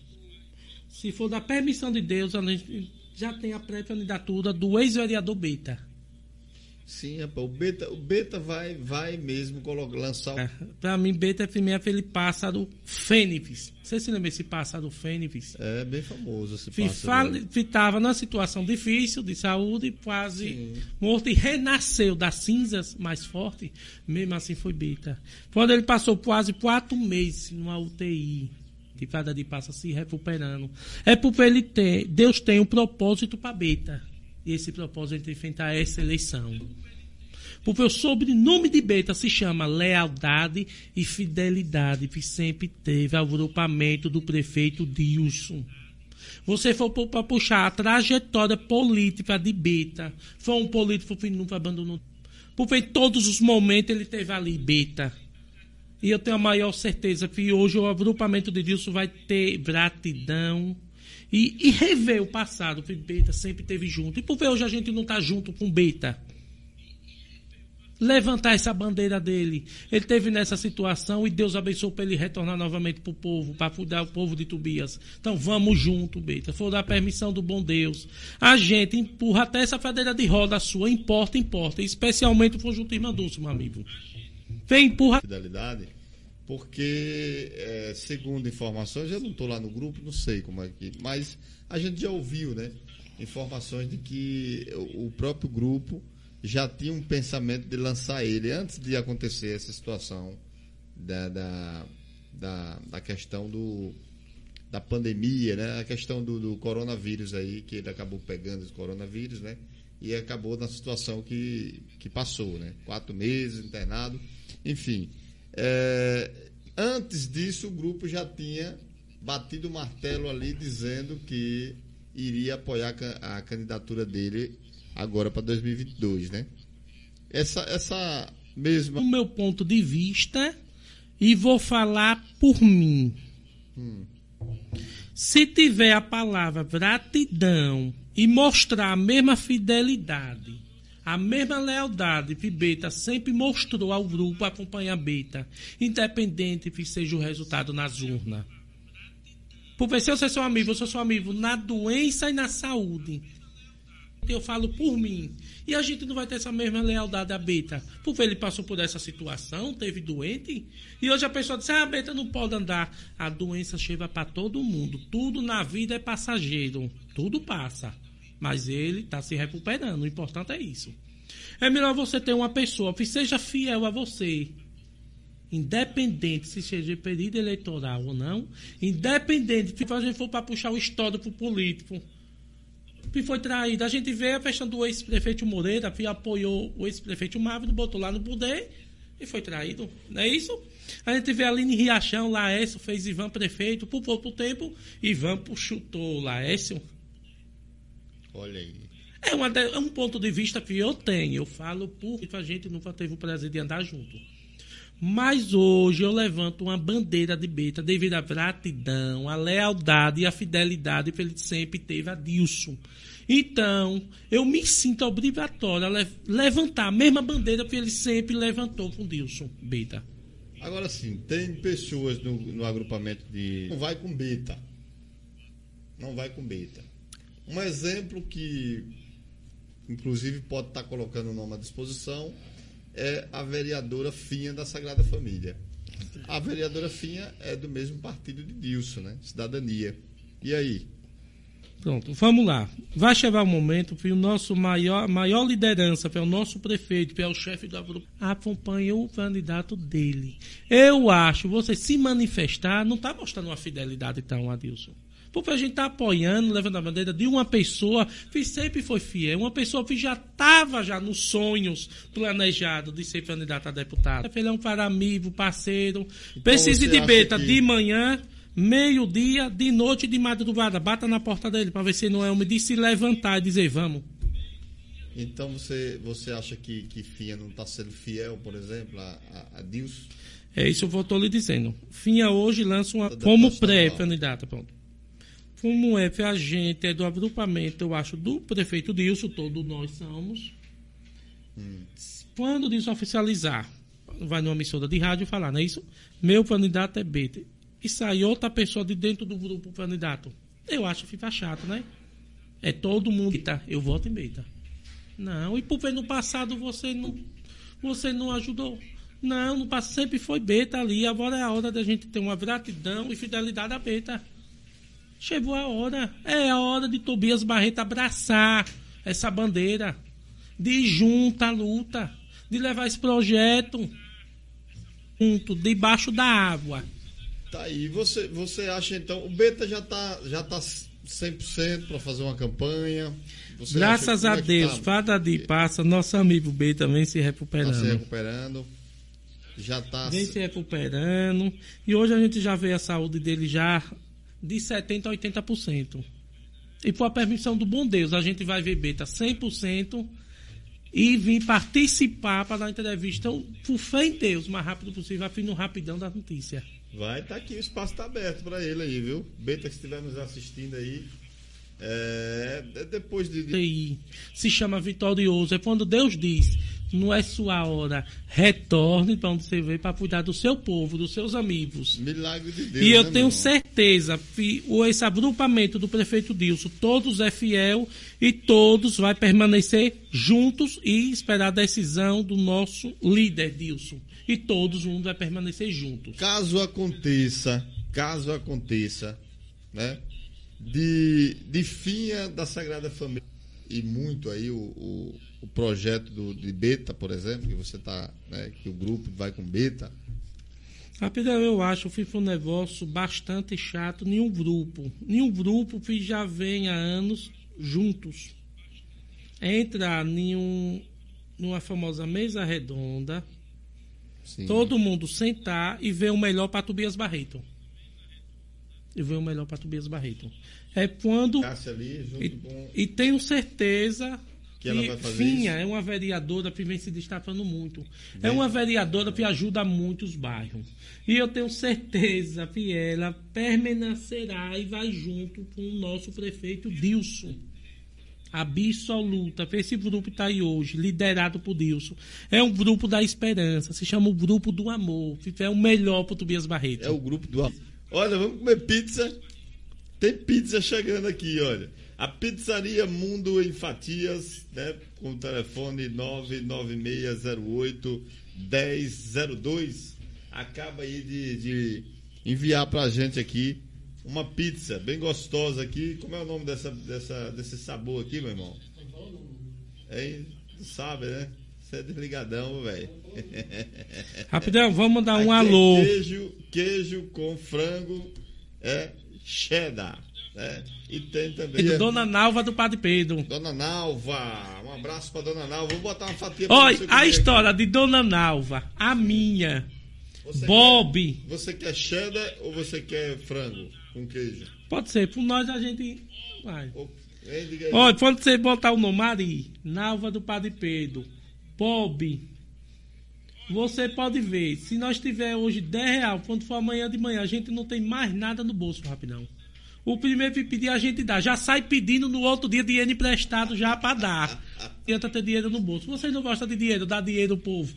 Speaker 2: Se for da permissão de Deus, a gente já tem a pré-candidatura do ex-vereador Beta.
Speaker 1: Sim, rapaz, o Beta, o Beta vai, vai mesmo colocar, lançar o...
Speaker 2: É, pra mim, Beta é primeiro aquele pássaro Fênix. Você se lembra desse pássaro Fênix?
Speaker 1: É bem famoso esse
Speaker 2: pássaro. Estava numa situação difícil de saúde, quase Sim. morto, e renasceu das cinzas mais forte. Mesmo assim foi Beta. Quando ele passou quase quatro meses numa UTI, de cada dia passa se recuperando. É porque ele tem, Deus tem um propósito para Beta. E esse propósito é enfrentar essa eleição. Porque o sobrenome de Beta se chama Lealdade e Fidelidade, que sempre teve agrupamento do prefeito Dilson. Você for para puxar a trajetória política de Beta, foi um político que nunca abandonou. Porque em todos os momentos ele teve ali Beta. E eu tenho a maior certeza que hoje o agrupamento de Dilson vai ter gratidão, e, e rever o passado que Beta sempre teve junto. E por que hoje a gente não está junto com Beta? Levantar essa bandeira dele. Ele teve nessa situação e Deus abençoou para ele retornar novamente para o povo, para cuidar o povo de Tobias. Então vamos junto, Beta. For dar permissão do bom Deus. A gente empurra até essa cadeira de roda sua, importa, importa. Especialmente o conjunto Irmã Dulce, meu amigo. Vem, empurra.
Speaker 1: Fidelidade porque, é, segundo informações, eu não estou lá no grupo, não sei como é que. Mas a gente já ouviu, né? Informações de que o próprio grupo já tinha um pensamento de lançar ele antes de acontecer essa situação da, da, da, da questão do, da pandemia, né? A questão do, do, coronavírus aí, que ele acabou pegando esse coronavírus, né? e acabou na situação que, que passou, né? Quatro meses internado, enfim. É, antes disso, o grupo já tinha batido o martelo ali dizendo que iria apoiar a candidatura dele agora para 2022, né? Essa, essa mesma.
Speaker 2: Do meu ponto de vista, e vou falar por mim. Hum. Se tiver a palavra gratidão e mostrar a mesma fidelidade, a mesma lealdade que Beta sempre mostrou ao grupo acompanhar Beta, independente que seja o resultado nas urnas. Porque se eu sou seu amigo, eu sou seu amigo na doença e na saúde eu falo por mim. E a gente não vai ter essa mesma lealdade a Beta. Porque ele passou por essa situação, teve doente. E hoje a pessoa diz: ah, a Beta não pode andar. A doença chega para todo mundo. Tudo na vida é passageiro. Tudo passa. Mas ele está se recuperando. O importante é isso. É melhor você ter uma pessoa que seja fiel a você. Independente se seja período eleitoral ou não, independente se a gente for para puxar o histórico político, que foi traído. A gente vê a questão do ex-prefeito Moreira, que apoiou o ex-prefeito Marvel, botou lá no poder e foi traído. Não é isso? A gente vê a Aline Riachão, Laércio fez Ivan prefeito, por pouco tempo, Ivan chutou Laércio.
Speaker 1: Olha aí.
Speaker 2: É, uma, é um ponto de vista que eu tenho. Eu falo porque a gente nunca teve o prazer de andar junto. Mas hoje eu levanto uma bandeira de beta devido à gratidão, à lealdade e à fidelidade que ele sempre teve a Dilson. Então, eu me sinto obrigatório a levantar a mesma bandeira que ele sempre levantou com Dilson Beta.
Speaker 1: Agora sim, tem pessoas no, no agrupamento de. Não vai com Beta. Não vai com Beta. Um exemplo que, inclusive, pode estar colocando o nome à disposição é a vereadora Finha da Sagrada Família. A vereadora Finha é do mesmo partido de Dilson, né? Cidadania. E aí?
Speaker 2: Pronto, vamos lá. Vai chegar o um momento que o nosso maior, maior liderança, que é o nosso prefeito, que é o chefe do grupo, acompanha o candidato dele. Eu acho, você se manifestar, não está mostrando uma fidelidade tão, Adilson. Porque a gente está apoiando, levando a bandeira de uma pessoa que sempre foi fiel, uma pessoa que já estava já nos sonhos planejados de ser candidato a deputado. Ele é um cara amigo, parceiro. Então, Precise de beta que... de manhã meio-dia, de noite e de madrugada. Bata na porta dele para ver se não é homem de se levantar e dizer vamos.
Speaker 1: Então você, você acha que, que Finha não está sendo fiel, por exemplo, a, a, a Deus?
Speaker 2: É isso que eu estou lhe dizendo. Finha hoje lança uma como pré-candidata, pronto. Como é que a gente é do agrupamento, eu acho, do prefeito Dilson, todos nós somos. Hum. Quando disso oficializar, vai numa emissora de rádio falar, não é isso? Meu candidato é Beta e sai outra pessoa de dentro do grupo candidato. Eu acho que fica chato, né? É todo mundo tá, eu voto em Beta. Não, e porque no passado você não você não ajudou. Não, no passado sempre foi Beta ali, agora é a hora da gente ter uma gratidão e fidelidade a Beta. Chegou a hora, é a hora de Tobias Barreto abraçar essa bandeira, de ir junto à luta, de levar esse projeto junto, debaixo da água
Speaker 1: Tá aí. Você, você acha então. O Beta já tá, já tá 100% para fazer uma campanha.
Speaker 2: Você Graças a é Deus, tá? cada dia passa, nosso amigo Beta vem se recuperando. Tá
Speaker 1: se recuperando. Já tá.
Speaker 2: Vem se recuperando. E hoje a gente já vê a saúde dele já de 70% a 80%. E por a permissão do bom Deus, a gente vai ver Beta 100% e vir participar para dar entrevista por fé em Deus, o mais rápido possível, a fim no rapidão da notícia.
Speaker 1: Vai estar tá aqui, o espaço está aberto para ele aí, viu? Beta que estiver nos assistindo aí. É, depois de.
Speaker 2: Se chama vitorioso. É quando Deus diz: não é sua hora, retorne para onde você veio para cuidar do seu povo, dos seus amigos.
Speaker 1: Milagre de Deus.
Speaker 2: E eu
Speaker 1: né,
Speaker 2: tenho certeza que esse agrupamento do prefeito Dilson, todos é fiel e todos vai permanecer juntos e esperar a decisão do nosso líder Dilson e todos vão vai permanecer juntos.
Speaker 1: Caso aconteça, caso aconteça, né, de, de finha da Sagrada Família e muito aí o, o, o projeto do, de Beta, por exemplo, que você tá, né, que o grupo vai com Beta.
Speaker 2: Rapidão, eu acho que foi um negócio bastante chato. Nenhum grupo, nenhum grupo que já vem há anos juntos. entrar em um, numa famosa mesa redonda,
Speaker 1: Sim.
Speaker 2: todo mundo sentar e ver o melhor para Tobias Barreto. E ver o melhor para Tobias Barreto. É quando.
Speaker 1: Ali, junto
Speaker 2: E,
Speaker 1: com.
Speaker 2: e tenho certeza
Speaker 1: Que ela vai fazer
Speaker 2: Finha
Speaker 1: isso?
Speaker 2: é uma vereadora que vem se destacando muito. É uma vereadora que ajuda muito os bairros. E eu tenho certeza que ela permanecerá e vai junto com o nosso prefeito Dilson. Absoluta. Esse grupo está aí hoje, liderado por Dilson. É um grupo da esperança. Se chama o grupo do amor. que É o melhor para o Tobias Barreto.
Speaker 1: É o grupo do. Olha, vamos comer pizza. Tem pizza chegando aqui, olha. A pizzaria Mundo em Fatias, né? Com o telefone 99608 1002. Acaba aí de, de enviar pra gente aqui uma pizza bem gostosa aqui. Como é o nome dessa, dessa, desse sabor aqui, meu irmão? É, sabe, né? Você é desligadão, velho.
Speaker 2: Rapidão, vamos dar um
Speaker 1: Aqui é
Speaker 2: alô.
Speaker 1: Queijo, queijo com frango é cheddar. Né? E tem também.
Speaker 2: E do Dona Nalva do Padre Pedro.
Speaker 1: Dona Nalva. Um abraço pra Dona Nalva. Vou botar uma fatia pra
Speaker 2: Olha, a história de Dona Nalva, a minha,
Speaker 1: aqui. Você
Speaker 2: Bob.
Speaker 1: Quer, você quer cheddar ou você quer frango com queijo?
Speaker 2: Pode ser, por nós a gente vai. Olha, quando você botar o nome Ari, Nalva do Padre Pedro, Bob, você pode ver, se nós tiver hoje 10 reais, quando for amanhã de manhã, a gente não tem mais nada no bolso, rapidão. O primeiro que pedir a gente dá, já sai pedindo no outro dia dinheiro emprestado já pra dar. Tenta ter dinheiro no bolso. Vocês não gostam de dinheiro, dá dinheiro ao povo.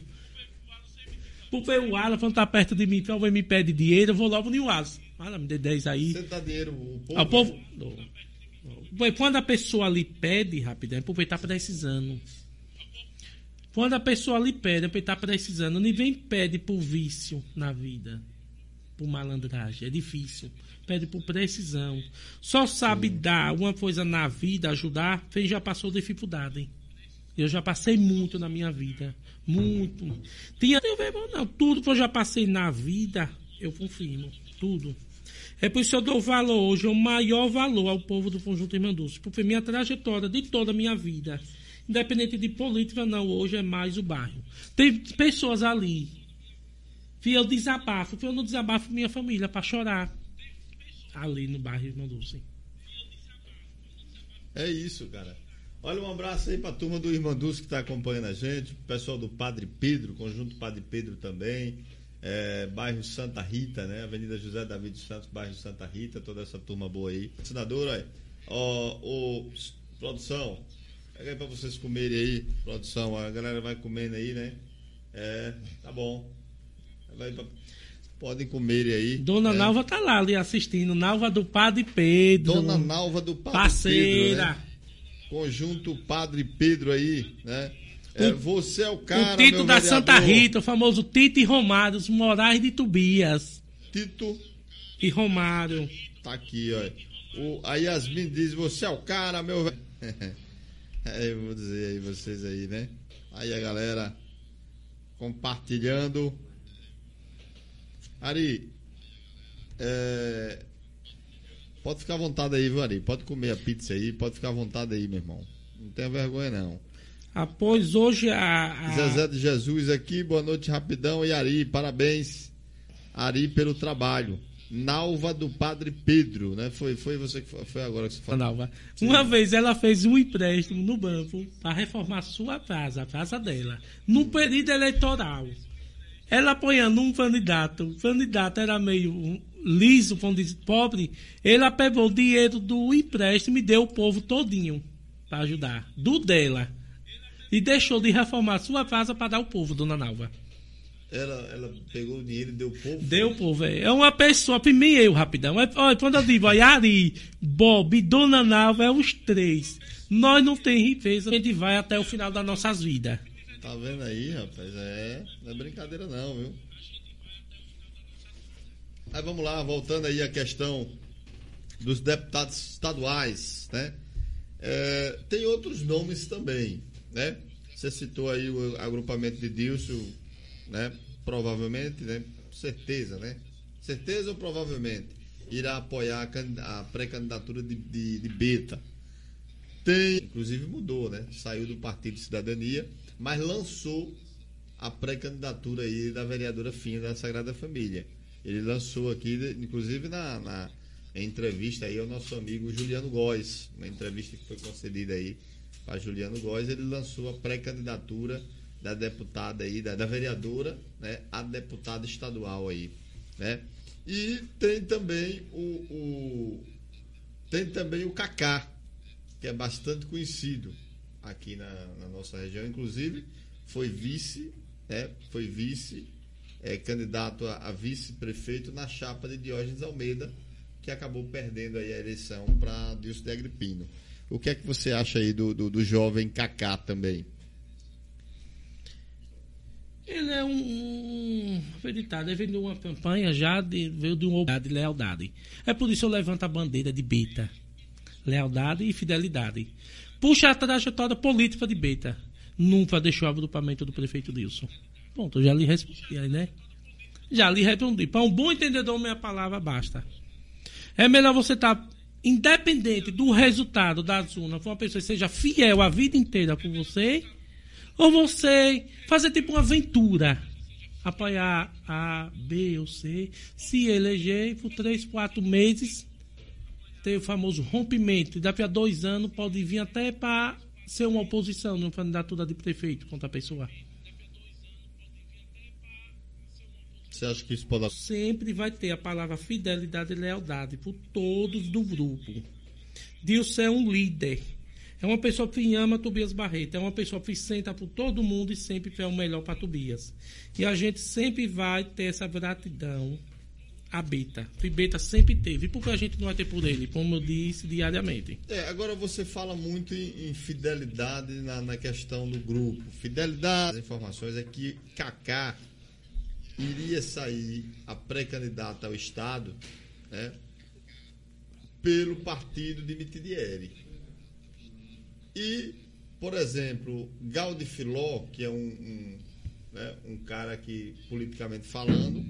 Speaker 2: Porque o Alan, quando tá perto de mim, alguém me pede dinheiro, eu vou logo no Alan. Alan, me dê 10 aí.
Speaker 1: Você dá dinheiro o povo?
Speaker 2: Ah, o povo.
Speaker 1: né?
Speaker 2: Quando a pessoa ali pede, rapidão, é porque está precisando. Quando a pessoa ali pede, é porque está precisando. Ninguém pede por vício na vida. Por malandragem. É difícil. Pede por precisão. Só sabe dar uma coisa na vida, ajudar, quem já passou dificuldade. Eu já passei muito na minha vida. Muito. Tinha, eu vejo, não, tudo que eu já passei na vida, eu confirmo. Tudo. É por isso que eu dou valor hoje, o maior valor ao povo do Conjunto Irmandúcio. Porque minha trajetória de toda a minha vida, independente de política, não, hoje é mais o bairro. Tem pessoas ali que eu desabafo, eu não desabafo minha família para chorar. Ali no bairro Irmandúcio.
Speaker 1: É isso, cara. Olha, um abraço aí pra turma do Irmanduz que tá acompanhando a gente, pessoal do Padre Pedro, Conjunto Padre Pedro também, é, bairro Santa Rita, né? Avenida José David Santos, bairro Santa Rita, toda essa turma boa aí. Senador, olha, ó, s- produção, pega aí pra vocês comerem aí, produção, a galera vai comendo aí, né? É, tá bom. Vai pra- Podem comer aí.
Speaker 2: Dona
Speaker 1: é.
Speaker 2: Nalva tá lá ali assistindo. Nalva do Padre Pedro.
Speaker 1: Dona Nalva do Padre
Speaker 2: Parceira.
Speaker 1: Pedro, né? Conjunto Padre Pedro aí, né? É, você é o cara,
Speaker 2: o Tito da
Speaker 1: vereador.
Speaker 2: Santa Rita, o famoso Tito e Romário, os Moraes de Tobias.
Speaker 1: Tito
Speaker 2: E Romário.
Speaker 1: tá aqui, ó. O, a Yasmin diz, você é o cara, meu velho. é, eu vou dizer aí vocês aí, né? Aí a galera compartilhando. Ari, é, pode ficar à vontade aí, viu, Ari? Pode comer a pizza aí, pode ficar à vontade aí, meu irmão. Não tenha vergonha, não.
Speaker 2: Após hoje a. a-
Speaker 1: Zezé de Jesus aqui, boa noite, rapidão. E Ari, parabéns, Ari, pelo trabalho. Nalva do Padre Pedro, né? Foi, foi você que foi, agora que você falou.
Speaker 2: Nalva. Uma vez ela fez um empréstimo no banco para reformar sua casa, a casa dela, num período eleitoral. Ela apoiando um candidato, o candidato era meio liso, pobre. Ele pegou o dinheiro do empréstimo e deu o povo todinho para ajudar, do dela. E deixou de reformar sua casa para dar o povo, dona Nalva.
Speaker 1: Ela, ela pegou o dinheiro e deu o povo.
Speaker 2: Deu, povo, é. É uma pessoa, pra mim eu, rapidão. É, olha, quando eu digo, olha, Ari, Bob e Dona Nalva, é os três. Nós não tem riqueza, a gente vai até o final das nossas vidas.
Speaker 1: Tá vendo aí, rapaz? É, não é brincadeira não, viu? Aí vamos lá, voltando aí à questão dos deputados estaduais, né? É, tem outros nomes também, né? Você citou aí o agrupamento de Dilson, né? Provavelmente, né? Certeza, né? Certeza ou provavelmente irá apoiar a candid- a pré-candidatura de, de, de Beta. tem, inclusive mudou, né? Saiu do Partido Cidadania, mas lançou a pré-candidatura aí da vereadora Finha da Sagrada Família. Ele lançou aqui, inclusive na, na entrevista aí ao nosso amigo Juliano Góes, uma entrevista que foi concedida aí para Juliano Góes, ele lançou a pré-candidatura da deputada aí, da, da vereadora, né, a deputada estadual aí, né? E tem também o, o tem também o Cacá, que é bastante conhecido aqui na, na nossa região, inclusive foi vice, né, foi vice é, candidato a, a vice-prefeito na chapa de Diógenes Almeida, que acabou perdendo aí a eleição para Dilson de Agripino. O que é que você acha aí do, do, do jovem Kaká também?
Speaker 2: Ele é um, um acreditado, ele veio de uma campanha já, de, veio de uma de lealdade. É por isso eu levanto a bandeira de Beta. Lealdade e fidelidade. Puxa a trajetória política de Beta. Nunca deixou o agrupamento do prefeito Dilson. Ponto, já lhe respondi aí, né? Já lhe respondi. Para um bom entendedor, minha palavra basta. É melhor você estar tá independente do resultado da for uma pessoa que seja fiel a vida inteira por você, ou você fazer tipo uma aventura, apoiar A, B ou C, se eleger por três, quatro meses, ter o famoso rompimento, e daqui a dois anos pode vir até para ser uma oposição numa candidatura de prefeito contra a pessoa.
Speaker 1: Você acha que isso pode
Speaker 2: Sempre vai ter a palavra fidelidade e lealdade por todos do grupo. Dilson é um líder. É uma pessoa que ama Tobias Barreto. É uma pessoa que senta por todo mundo e sempre quer o melhor para Tobias. E a gente sempre vai ter essa gratidão a Beta. Que Beta sempre teve. E por que a gente não vai ter por ele? Como eu disse diariamente.
Speaker 1: É, agora você fala muito em, em fidelidade na, na, questão do grupo. Fidelidade, as informações é que Kaká iria sair a pré-candidata ao Estado né, pelo partido de Mitidieri. E, por exemplo, Gaudi Filó, que é um, um, né, um cara que, politicamente falando,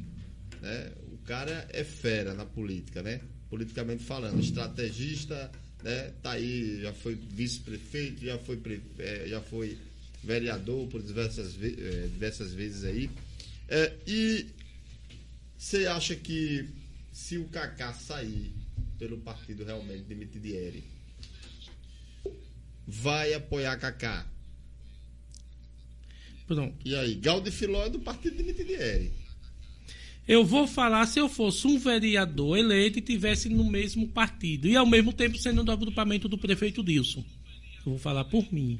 Speaker 1: né, o cara é fera na política, né? Politicamente falando, estrategista, né? Tá aí, já foi vice-prefeito, já foi, é, já foi vereador por diversas, é, diversas vezes aí. É, e você acha que se o Kaká sair pelo partido realmente de Mitidieri, vai apoiar Kaká?
Speaker 2: Pronto.
Speaker 1: E aí, Gaudi Filó é do partido de Mitidieri.
Speaker 2: Eu vou falar se eu fosse um vereador eleito e tivesse no mesmo partido e ao mesmo tempo sendo do agrupamento do prefeito Dilson. Eu vou falar por mim.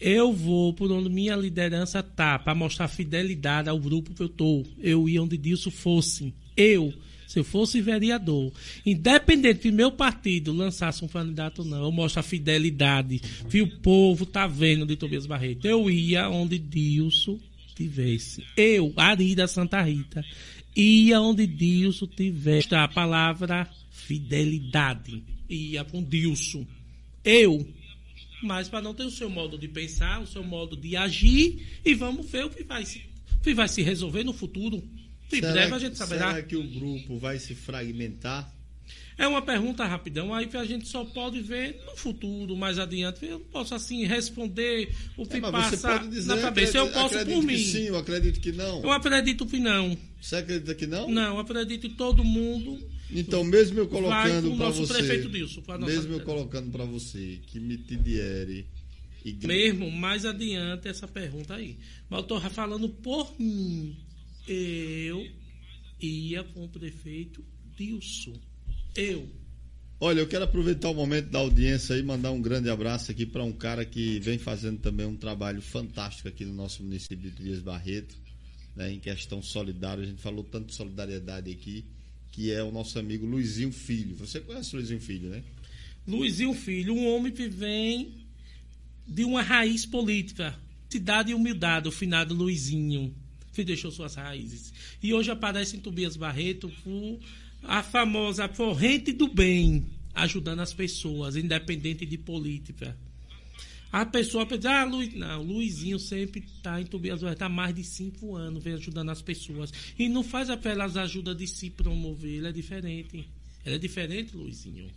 Speaker 2: Eu vou por onde minha liderança tá, para mostrar fidelidade ao grupo que eu tô. Eu ia onde Dilson fosse. Eu, se eu fosse vereador, independente de meu partido lançasse um candidato ou não, eu mostro a fidelidade que o povo tá vendo de Tobias Barreto. Eu ia onde Dilson tivesse. Eu, Arida Santa Rita, ia onde Dilson tivesse a palavra fidelidade. Ia com Dilson. Eu mas para não ter o seu modo de pensar, o seu modo de agir, e vamos ver o que vai se, o que vai se resolver no futuro. Em será, breve a gente saberá.
Speaker 1: Será que o grupo vai se fragmentar?
Speaker 2: É uma pergunta rapidão, aí que a gente só pode ver no futuro, mais adiante. Eu não posso assim responder o que é, passa dizer, na cabeça. eu posso por mim.
Speaker 1: sim, eu acredito que não.
Speaker 2: Eu acredito que não.
Speaker 1: Você acredita que não?
Speaker 2: Não, eu acredito que todo mundo
Speaker 1: então, mesmo eu colocando para você,
Speaker 2: Dilson,
Speaker 1: mesmo eu colocando para você que Mitidieri
Speaker 2: e mesmo mais adiante essa pergunta aí. Mas eu estou falando por mim. Eu ia com o prefeito Dilson. Eu.
Speaker 1: Olha, eu quero aproveitar o momento da audiência e mandar um grande abraço aqui para um cara que vem fazendo também um trabalho fantástico aqui no nosso município de Dias Barreto, né, em questão solidária. A gente falou tanto de solidariedade aqui que é o nosso amigo Luizinho Filho. Você conhece o Luizinho Filho, né?
Speaker 2: Luizinho Filho, um homem que vem de uma raiz política. Cidade e humildade, o finado Luizinho, que deixou suas raízes. E hoje aparece em Tobias Barreto a famosa corrente do bem, ajudando as pessoas, independente de política. A pessoa pensa, ah, Luiz, não, Luizinho sempre está em Tobias está há mais de cinco anos, vem ajudando as pessoas. E não faz apenas ajuda de se promover, ele é diferente. Ele é diferente, Luizinho.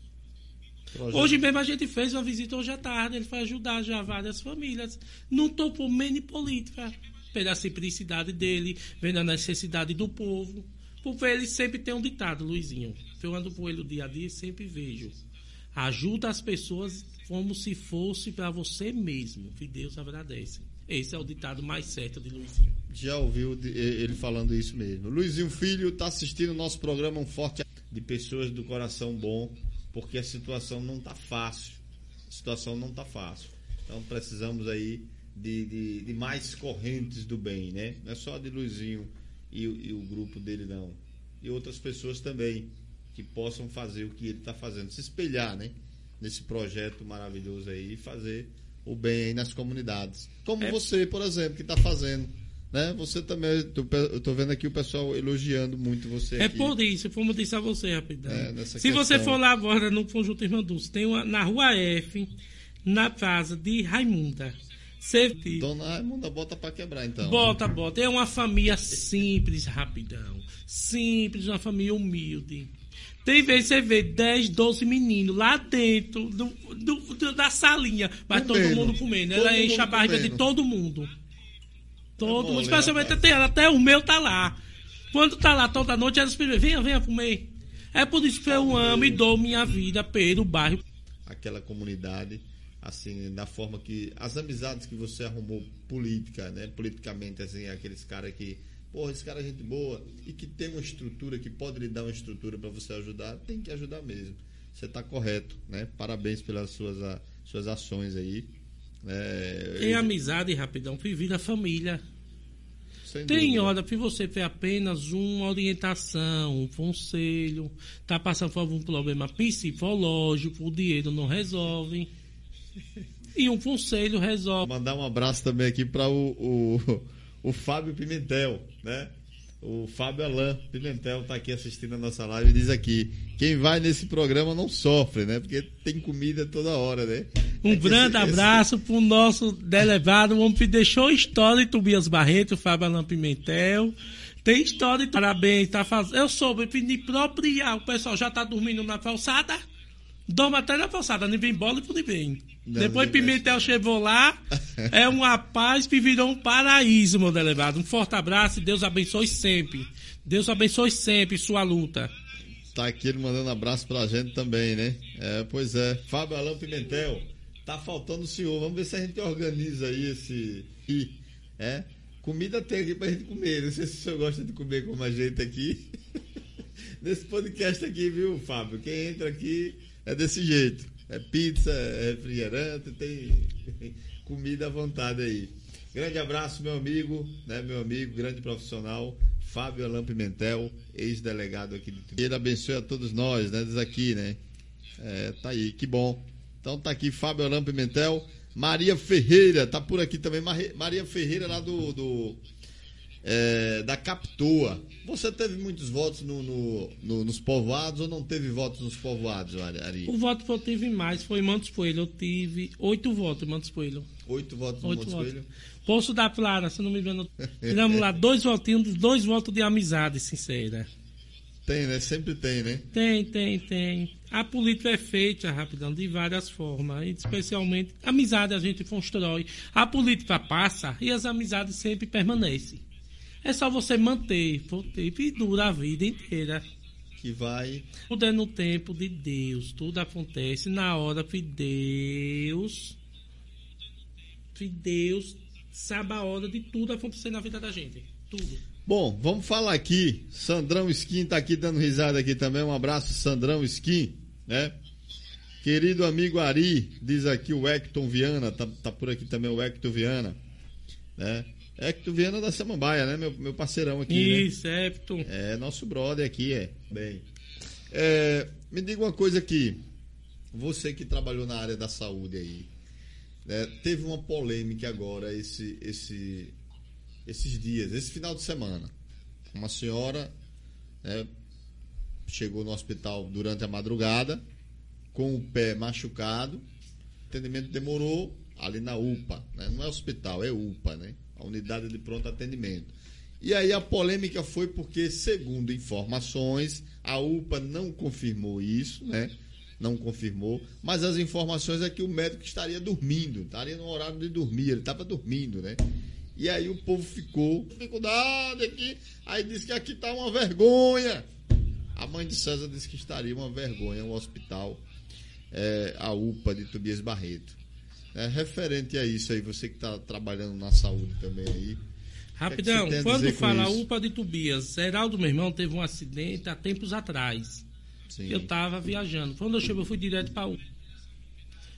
Speaker 2: Projeto. Hoje mesmo a gente fez uma visita hoje à tarde, ele foi ajudar já várias famílias. Não topou nem política, pela simplicidade dele, vendo a necessidade do povo. Porque ele sempre tem um ditado, Luizinho. Eu ando com ele o dia a dia e sempre vejo. Ajuda as pessoas como se fosse para você mesmo, que Deus agradece. Esse é o ditado mais certo de Luizinho.
Speaker 1: Já ouviu ele falando isso mesmo. Luizinho Filho está assistindo o nosso programa Um Forte de Pessoas do Coração Bom, porque a situação não está fácil. A situação não está fácil. Então precisamos aí de, de, de, mais correntes do bem, né? Não é só de Luizinho e, e o grupo dele, não. E outras pessoas também que possam fazer o que ele está fazendo, se espelhar, né? Nesse projeto maravilhoso aí e fazer o bem aí nas comunidades. Como é... você, por exemplo, que está fazendo. Né? Você também, eu tô vendo aqui o pessoal elogiando muito você.
Speaker 2: É
Speaker 1: aqui.
Speaker 2: por isso, como eu disse a você, rapidão. É, Se questão... você for lá agora no Conjunto Irmã Dulce, tem uma na rua F, na casa de Raimunda.
Speaker 1: Você... Dona Raimunda bota para quebrar, então.
Speaker 2: Bota, bota. É uma família simples, rapidão. Simples, uma família humilde. Tem vezes você vê 10, 12 meninos lá dentro do, do, do da salinha, mas comendo. todo mundo comendo. Todo Ela enche a barriga comendo. de todo mundo. Todo é mundo, especialmente até ela, até o meu tá lá. Quando tá lá toda noite, elas pedem, venha, venha comer. É por isso que eu amo e dou minha vida pelo bairro.
Speaker 1: Aquela comunidade assim, da forma que as amizades que você arrumou política, né, politicamente assim, aqueles caras que, porra, esse cara é gente boa e que tem uma estrutura que pode lhe dar uma estrutura para você ajudar, tem que ajudar mesmo. Você está correto, né? Parabéns pelas suas suas ações aí.
Speaker 2: É, tem eu... amizade, rapidão, viver a família. Sem tem dúvida. hora que você ter apenas uma orientação, um conselho, tá passando por algum problema psicológico, o dinheiro não resolve. E um conselho resolve.
Speaker 1: Mandar um abraço também aqui para o, o, o Fábio Pimentel, né? O Fábio Alain Pimentel está aqui assistindo a nossa live e diz aqui: quem vai nesse programa não sofre, né? Porque tem comida toda hora, né?
Speaker 2: Um é grande esse, abraço esse... para o nosso delegado, o homem que deixou história em Tobias Barreto, o Fábio Alain Pimentel. Tem história, parabéns, tá fazendo. Eu soube me propriar, o pessoal já está dormindo na calçada. Dorme até na calçada, nem vem bola e nem vem. Não, Depois Pimentel chegou lá, é uma paz que virou um paraíso, meu delegado. Um forte abraço e Deus abençoe sempre. Deus abençoe sempre sua luta.
Speaker 1: Tá aqui ele mandando abraço pra gente também, né? É, pois é. Fábio Alão Pimentel, tá faltando o senhor. Vamos ver se a gente organiza aí esse. É? Comida tem aqui pra gente comer. Não sei se o senhor gosta de comer como a gente aqui. Nesse podcast aqui, viu, Fábio? Quem entra aqui é desse jeito. É pizza, é refrigerante, tem comida à vontade aí. Grande abraço, meu amigo, né, meu amigo, grande profissional, Fábio Alain Pimentel, ex-delegado aqui de Ele abençoe a todos nós, né, diz aqui, né? É, tá aí, que bom. Então tá aqui Fábio Alain Pimentel, Maria Ferreira, tá por aqui também, Maria Ferreira lá do, do é, da Captoa. Você teve muitos votos no, no, no, nos povoados ou não teve votos nos povoados, Ari?
Speaker 2: O voto que eu tive mais foi em Montes Coelho. Eu tive oito votos em Montes Coelho.
Speaker 1: Oito votos no Montes votos. Coelho?
Speaker 2: Poço da Clara, se não me engano. Tiramos lá dois votinhos, dois votos de amizade sincera.
Speaker 1: Tem, né? Sempre tem, né?
Speaker 2: Tem, tem, tem. A política é feita, rapidão, de várias formas. Especialmente, amizade a gente constrói. A política passa e as amizades sempre permanecem. É só você manter, manter e dura a vida inteira.
Speaker 1: Que vai.
Speaker 2: Tudo é no tempo de Deus. Tudo acontece na hora que Deus. Que Deus sabe a hora de tudo acontecer na vida da gente. Tudo.
Speaker 1: Bom, vamos falar aqui. Sandrão Skin tá aqui dando risada aqui também. Um abraço, Sandrão Skin, né? Querido amigo Ari, diz aqui o Hector Viana, tá, tá por aqui também o Hector Viana, né? Hector Viana da Samambaia, né? Meu, meu parceirão aqui.
Speaker 2: Né? Isso, né? Hector.
Speaker 1: É, nosso brother aqui, é. Bem. É, me diga uma coisa aqui. Você que trabalhou na área da saúde aí, né? teve uma polêmica agora esse, esse, esses dias, esse final de semana. Uma senhora né, chegou no hospital durante a madrugada com o pé machucado. O atendimento demorou ali na UPA, né? não é hospital, é UPA, né? Unidade de pronto atendimento. E aí a polêmica foi porque, segundo informações, a UPA não confirmou isso, né? não confirmou, mas as informações é que o médico estaria dormindo, estaria no horário de dormir, ele estava dormindo, né? E aí o povo ficou, dificuldade aqui, aí disse que aqui está uma vergonha. A mãe de César disse que estaria uma vergonha o hospital, é, a UPA de Tobias Barreto. É, referente a isso aí, você que está trabalhando na saúde também aí.
Speaker 2: Rapidão,
Speaker 1: que
Speaker 2: quando fala UPA de Tobias, Geraldo, meu irmão, teve um acidente há tempos atrás.
Speaker 1: Sim.
Speaker 2: Eu estava viajando. Quando eu cheguei, eu fui direto para UPA.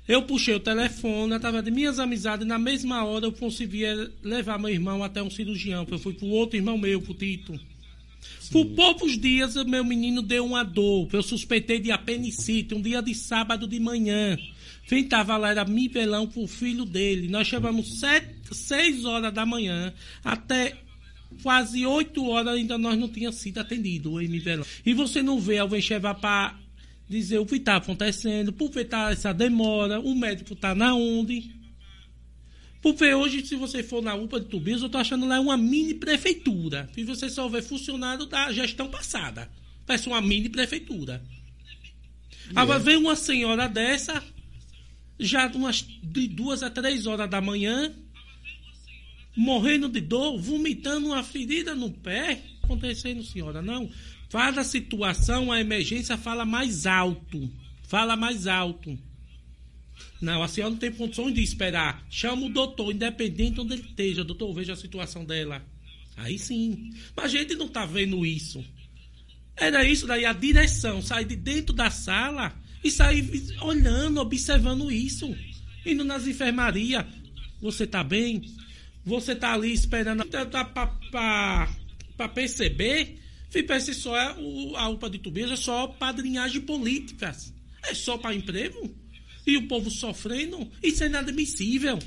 Speaker 2: Eu puxei o telefone, através de minhas amizades, na mesma hora eu conseguia levar meu irmão até um cirurgião. Eu fui para o outro irmão meu, pro Tito. Sim. Por poucos dias, meu menino deu uma dor. Eu suspeitei de apendicite, um dia de sábado de manhã. Quem estava lá era Mivelão com o filho dele. Nós chamamos sete, seis horas da manhã até quase oito horas ainda nós não tínhamos sido atendido em Mivelão. E você não vê alguém chegar para dizer o que está acontecendo, por que está essa demora, o médico está na onde. Porque hoje, se você for na UPA de Tubias, eu estou achando lá uma mini prefeitura. E você só vê funcionário da gestão passada. Parece uma mini prefeitura. Yeah. Agora vem uma senhora dessa, já umas de duas a três horas da manhã, morrendo de dor, vomitando uma ferida no pé. Acontecendo, senhora, não. Cada situação, a emergência fala mais alto. Fala mais alto. Não, a senhora não tem condições de esperar. Chama o doutor, independente onde ele esteja. Doutor, veja a situação dela. Aí sim. Mas a gente não está vendo isso. Era isso daí, a direção sair de dentro da sala e sair olhando, observando isso. Indo nas enfermarias. Você está bem? Você está ali esperando para perceber FIPES só é o, a UPA de Tubias é só padrinhagem políticas. É só para emprego. E o povo sofrendo. Isso é inadmissível.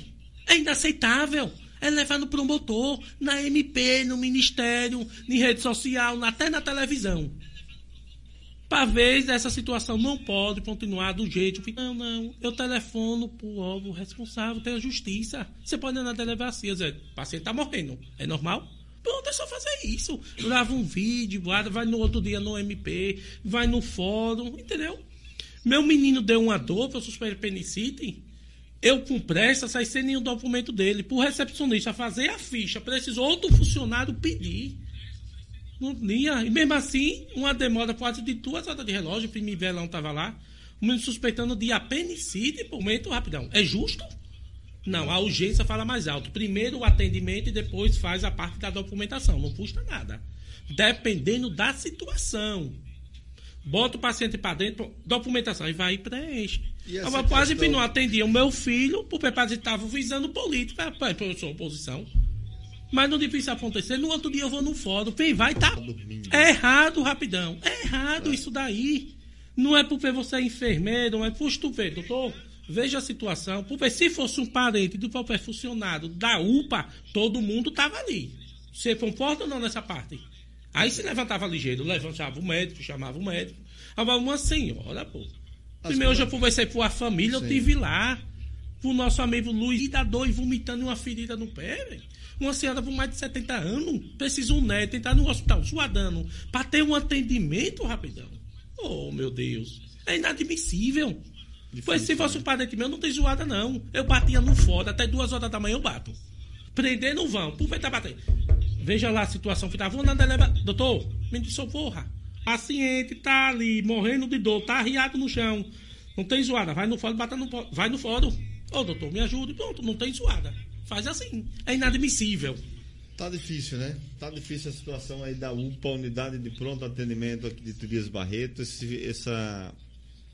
Speaker 2: É inaceitável. É levar no promotor, na MP, no ministério, em rede social, até na televisão. Ver essa situação não pode continuar do jeito que. Não, não. Eu telefono pro órgão responsável, tem a justiça. Você pode ir na delegacia, o paciente está morrendo. É normal? Pronto, é só fazer isso. Grava um vídeo, vai no outro dia no MP, vai no fórum, entendeu? Meu menino deu uma dor, eu suspeito penicite. Eu, com pressa, saí sem nenhum documento dele. Pro recepcionista fazer a ficha, precisou outro funcionário pedir. Tinha. E mesmo assim, uma demora quase de duas horas de relógio, o Primivelão estava lá. O menino suspeitando de apenicite, por momento rapidão. É justo? Não, a urgência fala mais alto. Primeiro o atendimento e depois faz a parte da documentação. Não custa nada. Dependendo da situação. Bota o paciente para dentro, documentação, e vai e preenche. E Agora, quase questão... não atendia o meu filho, porque estava visando política, porque eu sou oposição. Mas não difícil acontecer. No outro dia eu vou no fórum. Quem vai tá. É errado, rapidão. É errado é. isso daí. Não é porque você é enfermeiro, não é por tu ver, doutor veja a situação, porque se fosse um parente do próprio funcionário da UPA, todo mundo estava ali. Você concorda ou não nessa parte? Aí se levantava ligeiro, levantava o médico, chamava o médico. Agora, uma senhora, pô. Primeiro eu conversei com a família, Sim. eu tive lá. Com o nosso amigo Luiz, e da dor e vomitando uma ferida no pé, velho. Uma senhora com mais de 70 anos, precisa um neto, entrar no hospital suadando, para ter um atendimento rapidão. Oh, meu Deus. É inadmissível. Pois se fosse um parente meu, não tem zoada, não. Eu batia no foda, até duas horas da manhã eu bato. Prender não vão. Por que tá batendo? Veja lá a situação que tava. Vou na delegacia. Doutor, me socorra. Paciente tá ali, morrendo de dor, tá arriado no chão. Não tem zoada. Vai no fórum, bata no Vai no fórum. Ô, doutor, me ajude. Pronto, não tem zoada. Faz assim. É inadmissível.
Speaker 1: Tá difícil, né? Tá difícil a situação aí da UPA, Unidade de Pronto Atendimento aqui de Tobias Barreto. Esse, essa.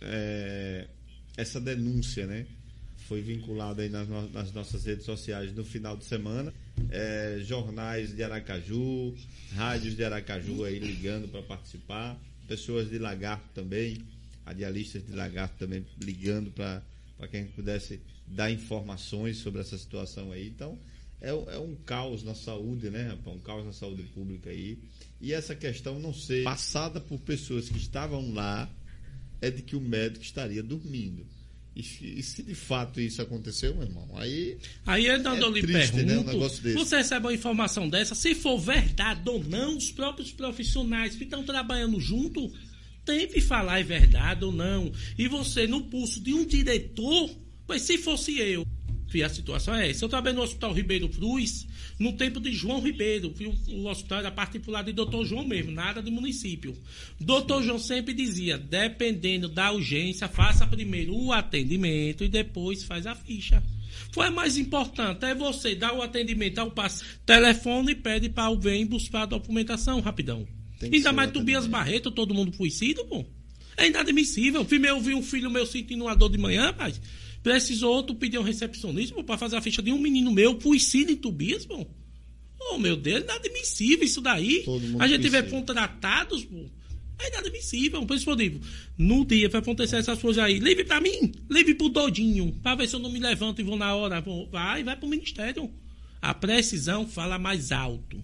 Speaker 1: É essa denúncia, né? Foi vinculada aí nas, no, nas nossas redes sociais no final de semana. É, jornais de Aracaju, rádios de Aracaju aí ligando para participar, pessoas de Lagarto também, radialistas de Lagarto também ligando para quem pudesse dar informações sobre essa situação aí. Então, é, é, um caos na saúde, né, rapaz? Um caos na saúde pública aí. E essa questão não ser passada por pessoas que estavam lá é de que o médico estaria dormindo. E, e se de fato isso aconteceu, meu irmão, aí.
Speaker 2: Aí é quando eu lhe triste, pergunto, né, um você recebe uma informação dessa, se for verdade ou não, os próprios profissionais que estão trabalhando junto tente falar é verdade ou não. E você, no pulso de um diretor, mas se fosse eu, a situação é essa. Eu trabalhei no Hospital Ribeiro Cruz, no tempo de João Ribeiro. O, o hospital era particular de doutor João mesmo, nada de município. Doutor João sempre dizia: dependendo da urgência, faça primeiro o atendimento e depois faz a ficha. Foi mais importante é você dar o atendimento ao paciente, telefone e pede para alguém buscar a documentação rapidão. Ainda mais Tobias Barreto, todo mundo conhecido, pô. É inadmissível. Eu vi um filho meu sentindo uma dor de manhã, rapaz. Precisou outro pedir um recepcionista para fazer a ficha de um menino meu, Tobias, pô. Oh, meu Deus, inadmissível isso daí. A gente vê contratados, pô. É inadmissível. Por isso eu digo, no dia vai acontecer essas coisas aí, livre pra mim, livre pro Dodinho, pra ver se eu não me levanto e vou na hora. Vou, vai, vai pro Ministério. A precisão fala mais alto.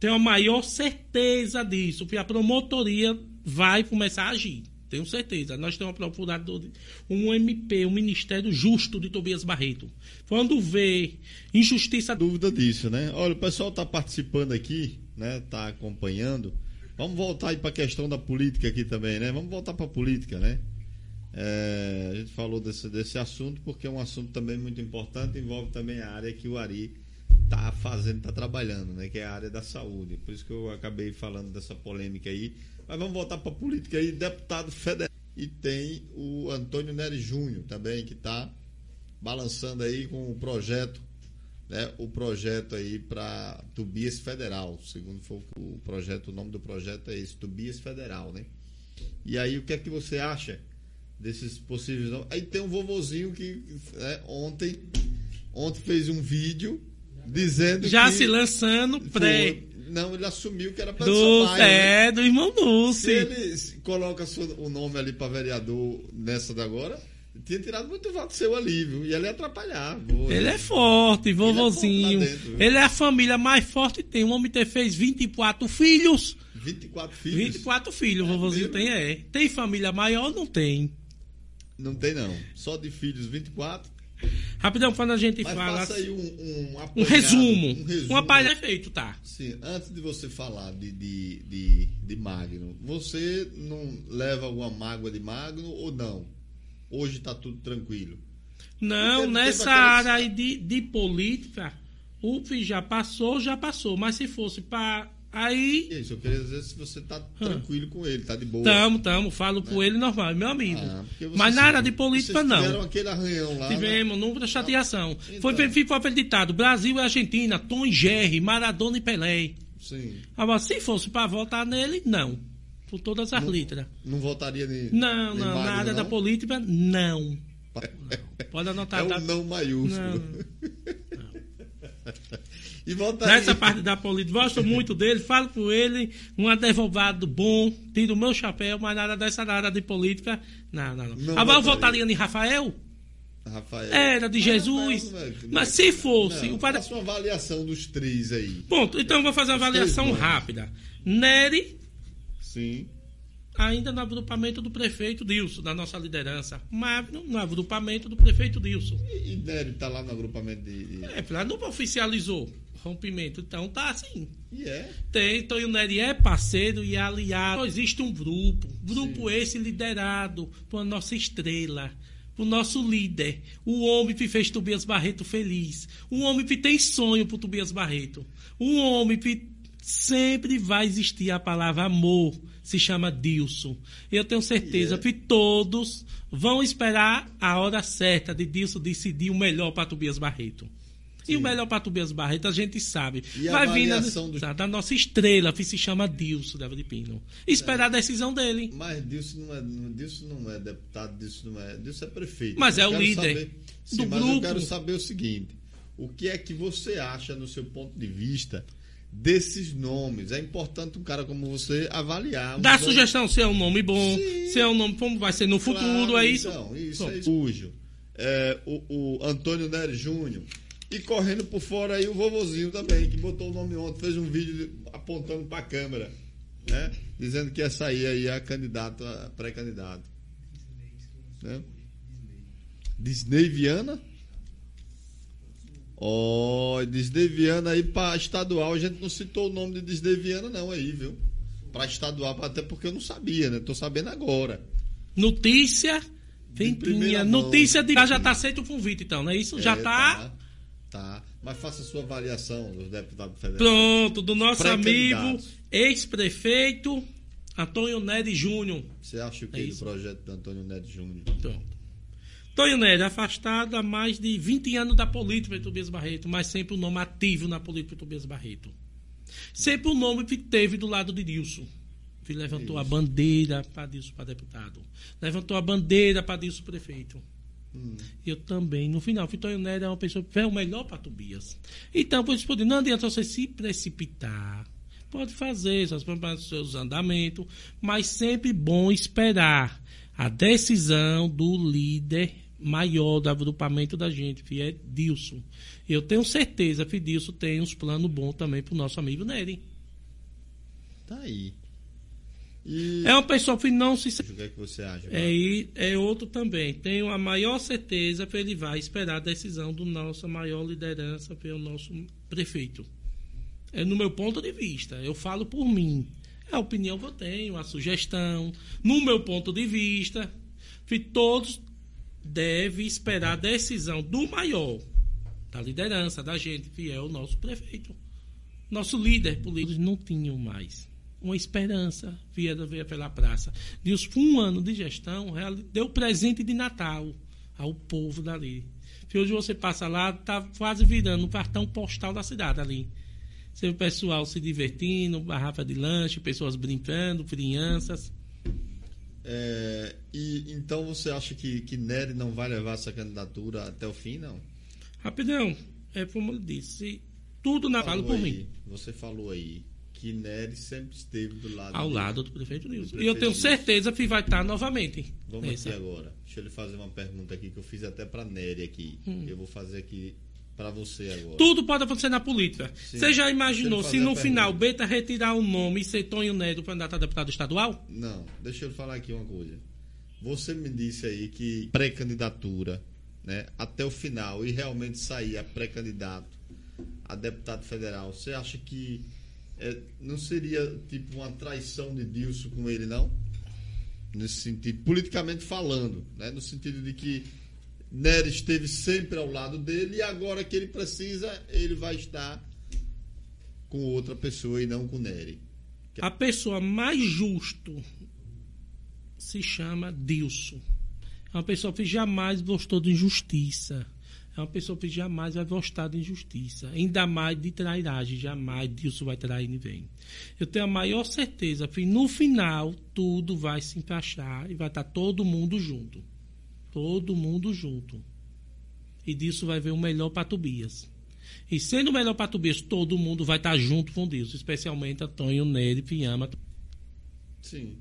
Speaker 2: Tenho a maior certeza disso, porque a promotoria vai começar a agir. Tenho certeza. Nós temos uma procuradora, um MP, um Ministério Justo de Tobias Barreto. Quando vê injustiça.
Speaker 1: Dúvida disso, né? Olha, o pessoal está participando aqui, né? Está acompanhando. Vamos voltar aí para a questão da política aqui também, né? Vamos voltar para a política, né? É, a gente falou desse, desse assunto porque é um assunto também muito importante, envolve também a área que o Ari está fazendo, está trabalhando, né? Que é a área da saúde. Por isso que eu acabei falando dessa polêmica aí mas vamos voltar para a política aí, deputado federal. E tem o Antônio Nery Júnior também, que está balançando aí com o projeto, né? O projeto aí para Tubias Federal. Segundo foi o projeto, o nome do projeto é esse, Tubias Federal, né? E aí o que é que você acha desses possíveis Aí tem um vovozinho que né, ontem, ontem fez um vídeo dizendo
Speaker 2: Já
Speaker 1: que
Speaker 2: se lançando pré.
Speaker 1: Não, ele assumiu que era para do,
Speaker 2: Maia, É, né? do irmão Dulce.
Speaker 1: Se ele coloca o nome ali para vereador nessa da agora, tinha tirado muito voto seu ali, viu? E ele ia atrapalhar.
Speaker 2: Boa, ele é forte, vovozinho. Ele é, dentro, ele é, a família mais forte que tem. O homem ter fez 24 filhos.
Speaker 1: 24 filhos?
Speaker 2: 24 filhos, é o vovozinho tem, é. Tem família maior? Não tem.
Speaker 1: Não tem, não. Só de filhos 24.
Speaker 2: Rapidão, quando a gente
Speaker 1: Mas
Speaker 2: fala.
Speaker 1: Faça aí um, um,
Speaker 2: um resumo. Um resumo. Um apalha feito, tá?
Speaker 1: Sim, antes de você falar de, de, de, de Magno, você não leva alguma mágoa de Magno ou não? Hoje está tudo tranquilo?
Speaker 2: Não, teve, nessa teve área aí de, de política, o que já passou, já passou. Mas se fosse para Aí.
Speaker 1: Isso, eu queria dizer se você tá tranquilo com ele, tá de boa.
Speaker 2: Tamo, tamo, falo né? com ele normal, meu amigo. Ah, Mas nada de política, não.
Speaker 1: Tiveram aquele arranhão lá.
Speaker 2: Tivemos, né? não chateação. Então. Foi, ficou aquele ditado: Brasil e Argentina, Tom e Jerry, Maradona e Pelé.
Speaker 1: Sim.
Speaker 2: Agora, se fosse para votar nele, não. Por todas as
Speaker 1: não,
Speaker 2: letras.
Speaker 1: Não votaria nem.
Speaker 2: Não, nem não, nada da política, não. não. Pode anotar.
Speaker 1: É um
Speaker 2: da...
Speaker 1: não maiúsculo. Não. não.
Speaker 2: E volta Nessa parte da política, gosto muito dele, falo com ele, um advogado bom, tiro o meu chapéu, mas nada dessa área de política, não, não, não. não Agora eu votaria em Rafael?
Speaker 1: Rafael.
Speaker 2: Era de Jesus. Não, mas se fosse.
Speaker 1: Não, o para... Faça uma avaliação dos três aí.
Speaker 2: Ponto. Então eu vou fazer uma avaliação rápida. Nery.
Speaker 1: Sim
Speaker 2: ainda no agrupamento do prefeito Dilson, da nossa liderança. Magno no agrupamento do prefeito Dilson.
Speaker 1: E, e Nery está lá no agrupamento de...
Speaker 2: É, lá não oficializou rompimento, então tá assim.
Speaker 1: E é?
Speaker 2: Tem, então o Nery é parceiro e aliado. Existe um grupo, grupo Sim. esse liderado por nossa estrela o nosso líder, o homem que fez Tobias Barreto feliz, o homem que tem sonho por Tobias Barreto, o homem que sempre vai existir a palavra amor se chama Dilson. Eu tenho certeza yeah. que todos vão esperar a hora certa de Dilson decidir o melhor para Tobias Barreto. E o melhor para Tobias Barreto a gente sabe.
Speaker 1: E
Speaker 2: Vai vir na,
Speaker 1: do...
Speaker 2: da nossa estrela, que se chama Dilson Deva de Pino. Esperar é. a decisão dele.
Speaker 1: Mas Dilson não é, Dilson não é deputado, Dilson não é. Dilson é prefeito.
Speaker 2: Mas eu é o líder
Speaker 1: saber, sim, do mas grupo. eu quero saber o seguinte: o que é que você acha, no seu ponto de vista, desses nomes. É importante um cara como você avaliar.
Speaker 2: Dá sugestão se é um nome bom, Sim. se é um nome como vai ser no futuro, claro, é isso.
Speaker 1: Então, isso é sujo. É, o, o Antônio Nery Júnior. E correndo por fora aí o vovozinho também, que botou o nome ontem, fez um vídeo apontando para a câmera, né? Dizendo que ia sair aí a candidato, a pré-candidato. Né? Disney Viana? Ó, oh, desdeviando aí para estadual, a gente não citou o nome de desdeviando não aí, viu? para estadual, até porque eu não sabia, né? Tô sabendo agora.
Speaker 2: Notícia ventinha. Notícia de já tá aceito o convite, então, não é isso? já
Speaker 1: É,
Speaker 2: tá.
Speaker 1: Tá. Mas faça a sua avaliação dos deputados federais.
Speaker 2: Pronto, do nosso amigo ex-prefeito Antônio Nery Júnior.
Speaker 1: Você acha o que
Speaker 2: É
Speaker 1: do projeto do Antônio Neto Júnior?
Speaker 2: Pronto. Antônio Nery, afastado há mais de 20 anos da política de Tobias Barreto, mas sempre o nome ativo na política de Tobias Barreto. Sempre o nome que teve do lado de Dilson. Que levantou a bandeira para Dilson para deputado. Levantou a bandeira para Dilson prefeito. Eu também, no final, Vitório Nery é uma pessoa que é o melhor para Tobias. Então, por isso, não adianta você se precipitar. Pode fazer suas, seus andamentos, mas sempre bom esperar a decisão do líder maior do agrupamento da gente, que é Dilson. Eu tenho certeza que Dilson tem uns planos bons também para o nosso amigo Nery.
Speaker 1: Tá aí. E
Speaker 2: É uma pessoa que não se
Speaker 1: o que é que você acha?
Speaker 2: É, e é outro também. Tenho a maior certeza que ele vai esperar a decisão do nossa maior liderança, pelo nosso prefeito. É no meu ponto de vista. Eu falo por mim. É a opinião que eu tenho, a sugestão. No meu ponto de vista, que todos devem esperar a decisão do maior, da liderança, da gente, que é o nosso prefeito. Nosso líder político não tinham mais uma esperança via, via pela praça. Deus, por um ano de gestão, deu presente de Natal ao povo dali. Hoje você passa lá, tá quase virando um cartão postal da cidade ali. Você vê o pessoal se divertindo, garrafa de lanche, pessoas brincando, crianças.
Speaker 1: É, e então você acha que, que Nery não vai levar essa candidatura até o fim, não?
Speaker 2: Rapidão, é como eu disse, tudo na falo por mim.
Speaker 1: Você falou aí que Nery sempre esteve do lado
Speaker 2: Ao
Speaker 1: dele.
Speaker 2: lado do prefeito Nilson.
Speaker 1: Do
Speaker 2: E eu tenho
Speaker 1: Nilson.
Speaker 2: certeza que vai estar novamente.
Speaker 1: Vamos
Speaker 2: nessa.
Speaker 1: aqui agora. Deixa eu lhe fazer uma pergunta aqui que eu fiz até pra Nery aqui. Eu vou fazer aqui pra você agora.
Speaker 2: Hum. Tudo pode acontecer na política.
Speaker 1: Sim.
Speaker 2: Você já imaginou se no final. Beta retirar o nome e ser Tonho Neto candidato a deputado estadual?
Speaker 1: Não, deixa eu falar aqui uma coisa. Você me disse aí que pré-candidatura, né, até o final e realmente sair a pré-candidato a deputado federal, você acha que é, não seria tipo uma traição de Dilson com ele, não? Nesse sentido, politicamente falando, né, no sentido de que Nery esteve sempre ao lado dele e agora que ele precisa, ele vai estar com outra pessoa e não com Nery.
Speaker 2: A pessoa mais justo se chama Dilson. É uma pessoa que jamais gostou de injustiça. É uma pessoa que jamais vai gostar de injustiça. Ainda mais de trairagem. Jamais Dilson vai trair ninguém. Eu tenho a maior certeza que no final tudo vai se encaixar e vai estar todo mundo junto. Todo mundo junto. E disso vai ver o melhor para Tobias. E sendo o melhor para Tobias, todo mundo vai estar junto com Deus, especialmente Antônio Nery Pinhama.
Speaker 1: Sim.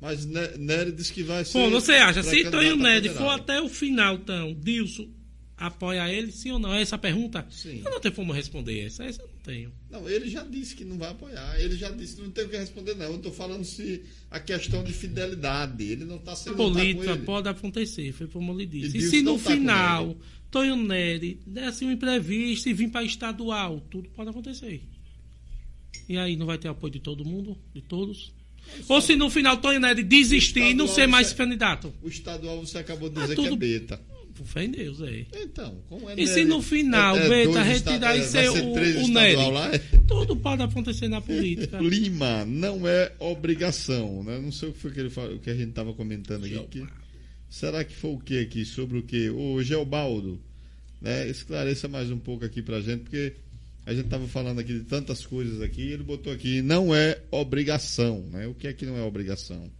Speaker 1: Mas Ne- Nery disse que vai ser.
Speaker 2: Bom, você acha, se Antônio Nery for até o final, então, Dilson apoia ele, sim ou não? Essa pergunta?
Speaker 1: Sim.
Speaker 2: Eu não tenho como responder essa, essa eu não tenho.
Speaker 1: Não, ele já disse que não vai apoiar. Ele já disse que não tem o que responder, não. Eu estou falando se a questão de fidelidade. Ele não está sendo. tá
Speaker 2: política
Speaker 1: ele.
Speaker 2: pode acontecer, foi como eu lhe disse.
Speaker 1: E
Speaker 2: E, se no
Speaker 1: tá
Speaker 2: final,
Speaker 1: ele.
Speaker 2: Tonho Nery desse um imprevisto e vir para estadual, tudo pode acontecer. E aí não vai ter apoio de todo mundo, de todos? Ou se no final Tonho Nery desistir e não ser mais candidato?
Speaker 1: O estadual você acabou de
Speaker 2: Ah,
Speaker 1: dizer que é
Speaker 2: tudo-
Speaker 1: beta.
Speaker 2: Por fé em Deus, é.
Speaker 1: Então, como é
Speaker 2: E se no final,
Speaker 1: é, é
Speaker 2: Beta
Speaker 1: dois
Speaker 2: retirar e
Speaker 1: é,
Speaker 2: ser o- o Nery?
Speaker 1: lá? é?
Speaker 2: Tudo pode acontecer na política.
Speaker 1: Lima não é obrigação, né? Não sei o que foi que, ele falou, o que a gente estava comentando aqui. que- será que foi o que aqui? Sobre o que? Ô, Geobaldo, né? Esclareça mais um pouco aqui pra gente, porque a gente estava falando aqui de tantas coisas aqui, e ele botou aqui, não é obrigação, né? O que é que não é obrigação?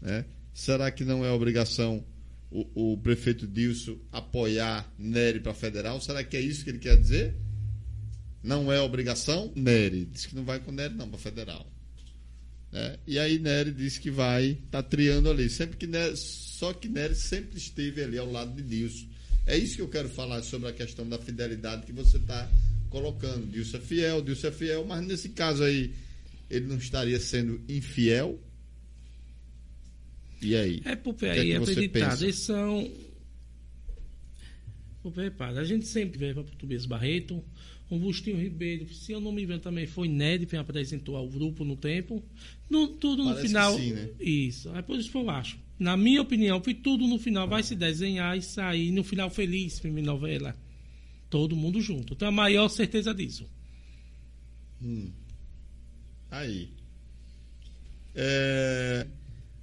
Speaker 1: Né? Será que não é obrigação o, o prefeito Dilson apoiar Nery para federal? Será que é isso que ele quer dizer? Não é obrigação? Nery diz que não vai com Nery não para federal. né? E aí Nery disse que vai tá triando ali. Sempre que Nery, só que Nery sempre esteve ali ao lado de Dilson. É isso que eu quero falar sobre a questão da fidelidade que você está colocando. Dilson é fiel, Dilson é fiel, mas nesse caso aí ele não estaria sendo infiel? E aí?
Speaker 2: É porque
Speaker 1: O que é
Speaker 2: aí é acreditado. Eles são. Vou preparar. A gente sempre vê para Tobias Barreto, um Bustinho Ribeiro, se eu não me engano também foi Ned que apresentou ao grupo no tempo. No, tudo
Speaker 1: Parece
Speaker 2: no final.
Speaker 1: sim, né?
Speaker 2: Isso. É por isso que eu acho. Na minha opinião, foi tudo no final vai se desenhar e sair no final feliz, filme novela. Todo mundo junto. Tenho a maior certeza disso.
Speaker 1: Hum. Aí. É,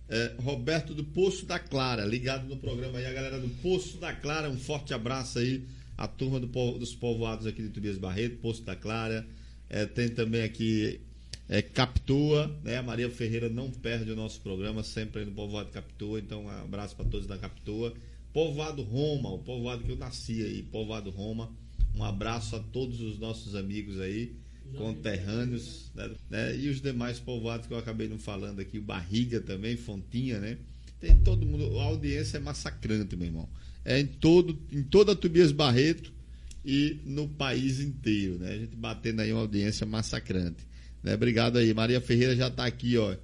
Speaker 1: é, Roberto do Poço da Clara, ligado no programa aí, a galera do Poço da Clara, um forte abraço aí, a turma do dos povoados aqui de Tobias Barreto, Poço da Clara. É, tem também aqui é, Captua, né? A Maria Ferreira não perde o nosso programa, sempre aí no povoado Captua, então um abraço para todos da Captua. Povoado Roma, o povoado que eu nasci aí, Povoado Roma. Um abraço a todos os nossos amigos aí, conterrâneos, né? né? E os demais povoados que eu acabei não falando aqui, Barriga também, Fontinha, né? Tem todo mundo, a audiência é massacrante, meu irmão. É em todo, em toda Tobias Barreto e no país inteiro, né? A gente batendo aí uma audiência massacrante. Né? Obrigado aí. Maria Ferreira já tá aqui, ó,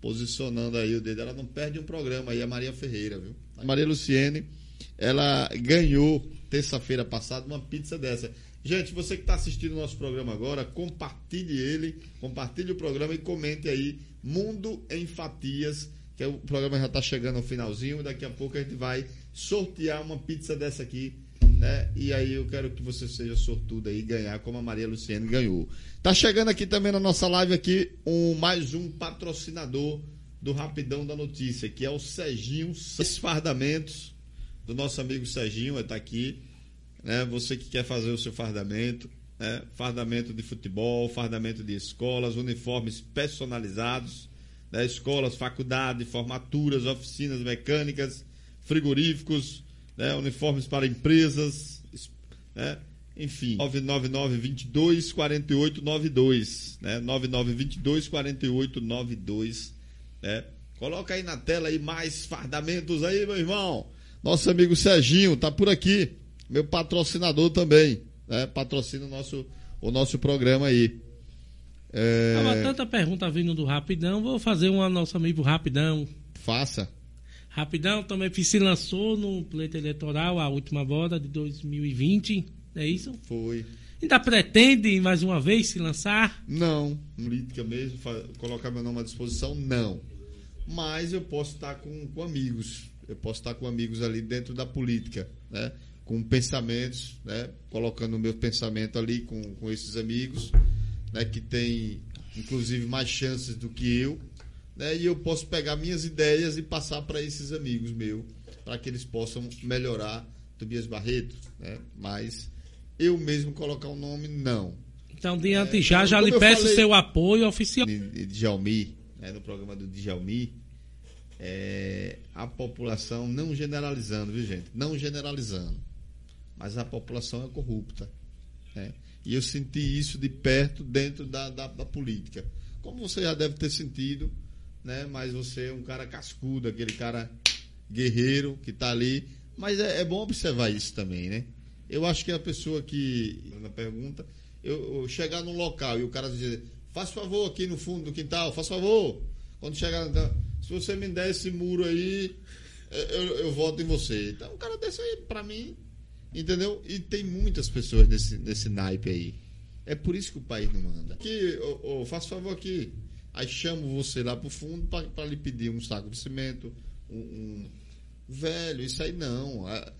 Speaker 1: posicionando aí o dedo. Ela não perde um programa aí, a Maria Ferreira, viu? A Maria Luciene, ela ganhou terça-feira passada uma pizza dessa. Gente, você que está assistindo o nosso programa agora, compartilhe ele, compartilhe o programa e comente aí Mundo em Fatias, que é o programa já está chegando ao finalzinho, daqui a pouco a gente vai sortear uma pizza dessa aqui, né? E aí eu quero que você seja sortudo e ganhar como a Maria Luciene ganhou. Tá chegando aqui também na nossa live aqui um mais um patrocinador do Rapidão da Notícia, que é o Serginho Seis Fardamentos, do nosso amigo Serginho, está aqui. Né? Você que quer fazer o seu fardamento, né? fardamento de futebol, fardamento de escolas, uniformes personalizados, né? escolas, faculdade, formaturas, oficinas mecânicas, frigoríficos, né? uniformes para empresas, es- né? enfim, 999 22 48 92, né? 99 22 48 92, né? Coloca aí na tela aí mais fardamentos aí, meu irmão. Nosso amigo Serginho tá por aqui, meu patrocinador também, né? Patrocina o nosso o nosso programa aí. É,
Speaker 2: Tava tanta pergunta vindo do Rapidão, vou fazer uma nosso amigo Rapidão.
Speaker 1: faça.
Speaker 2: Rapidão também se lançou no pleito eleitoral, a última volta de 2020, é isso?
Speaker 1: Foi.
Speaker 2: Ainda pretende mais uma vez se lançar?
Speaker 1: Não, política mesmo, colocar meu nome à disposição, não. Mas eu posso estar com, com amigos, eu posso estar com amigos ali dentro da política, né? Com pensamentos, né? Colocando o meu pensamento ali com, com esses amigos, né? Que tem, inclusive, mais chances do que eu, né? E eu posso pegar minhas ideias e passar para esses amigos meus, para que eles possam melhorar Tobias Barreto, né? Mas eu mesmo colocar o nome, não.
Speaker 2: Então, diante
Speaker 1: É,
Speaker 2: já, já lhe peço
Speaker 1: falei-
Speaker 2: seu apoio oficial.
Speaker 1: Djalmi, né, no programa do Djalmi, é, a população, não generalizando, viu gente? Não generalizando, mas a população é corrupta. né? E eu senti isso de perto dentro da, da, da política. Como você já deve ter sentido, né? mas você é um cara cascudo, aquele cara guerreiro que está ali. Mas é, é bom observar isso também, né? Eu acho que a pessoa que, na pergunta, eu, eu chegar num local e o cara dizer, faz favor aqui no fundo do quintal, faz favor. Quando chegar, então, se você me der esse muro aí, eu, eu, voto em você. Então, um cara desse aí, pra mim, entendeu? E tem muitas pessoas nesse, nesse naipe aí. É por isso que o país não anda. Aqui, ô, ô, faz favor aqui. Aí chamo você lá pro fundo pra, pra lhe pedir um saco de cimento, um, um- Velho, isso aí não. A-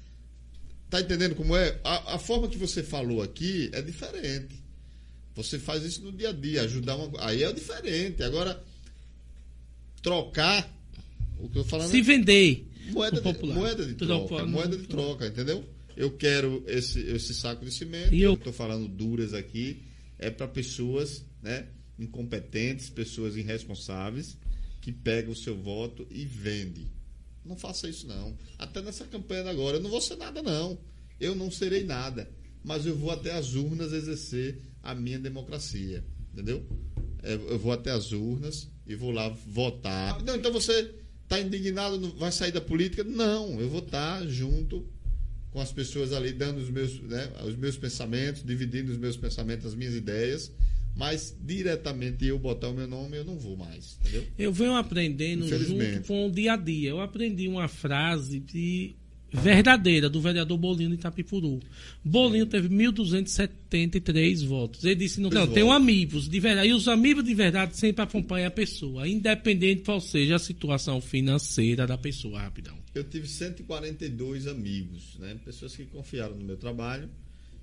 Speaker 1: Tá entendendo como é? A, a forma que você falou aqui é diferente. Você faz isso no dia a dia, ajudar uma. Aí é diferente. Agora, trocar. O que eu falando
Speaker 2: Se
Speaker 1: é
Speaker 2: vender.
Speaker 1: moeda, de,
Speaker 2: popular.
Speaker 1: moeda de
Speaker 2: Troca,
Speaker 1: troca. Moeda de
Speaker 2: troca,
Speaker 1: entendeu? Eu quero esse, esse saco de cimento.
Speaker 2: E eu-
Speaker 1: tô falando duras aqui. É para pessoas né, incompetentes, pessoas irresponsáveis, que pegam o seu voto e vendem. Não faça isso, não. Até nessa campanha agora, eu não vou ser nada, não. Eu não serei nada. Mas eu vou até as urnas exercer a minha democracia. Entendeu? É, Eu vou até as urnas e vou lá votar. Não, então você está indignado, não vai sair da política? Não, eu vou estar junto com as pessoas ali, dando os meus, né, os meus pensamentos, dividindo os meus pensamentos, as minhas ideias. Mas diretamente eu botar o meu nome, eu não vou mais. Entendeu?
Speaker 2: Eu venho aprendendo junto com o dia a dia. Eu aprendi uma frase e verdadeira do vereador Bolinho de Itapifuru. Bolinho teve 1.273 votos. Ele disse, não, não tem um amigos de verdade. E os amigos de verdade sempre acompanham a pessoa, independente qual seja a situação financeira da pessoa, rapidão.
Speaker 1: Eu tive 142 amigos, né? Pessoas que confiaram no meu trabalho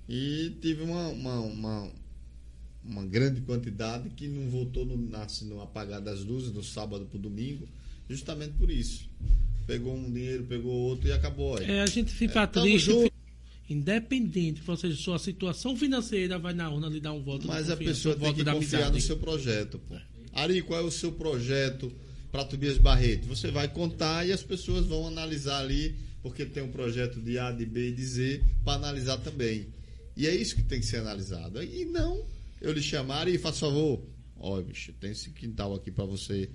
Speaker 1: e tive uma, uma, uma, uma grande quantidade que não votou no, no apagar das luzes do sábado para o domingo, justamente por isso pegou um dinheiro, pegou outro e acabou. Aí.
Speaker 2: É, a gente fica é, triste. Independente, ou seja, sua situação financeira vai na urna lhe dar um voto.
Speaker 1: Mas a pessoa tem que confiar no seu projeto. Pô. Ari, qual é o seu projeto para Tobias Barreto? Você vai contar e as pessoas vão analisar ali, porque tem um projeto de A, de B e de Z, para analisar também. E é isso que tem que ser analisado. E não eu lhe chamar e faça favor. Ó, bicho, tem esse quintal aqui para você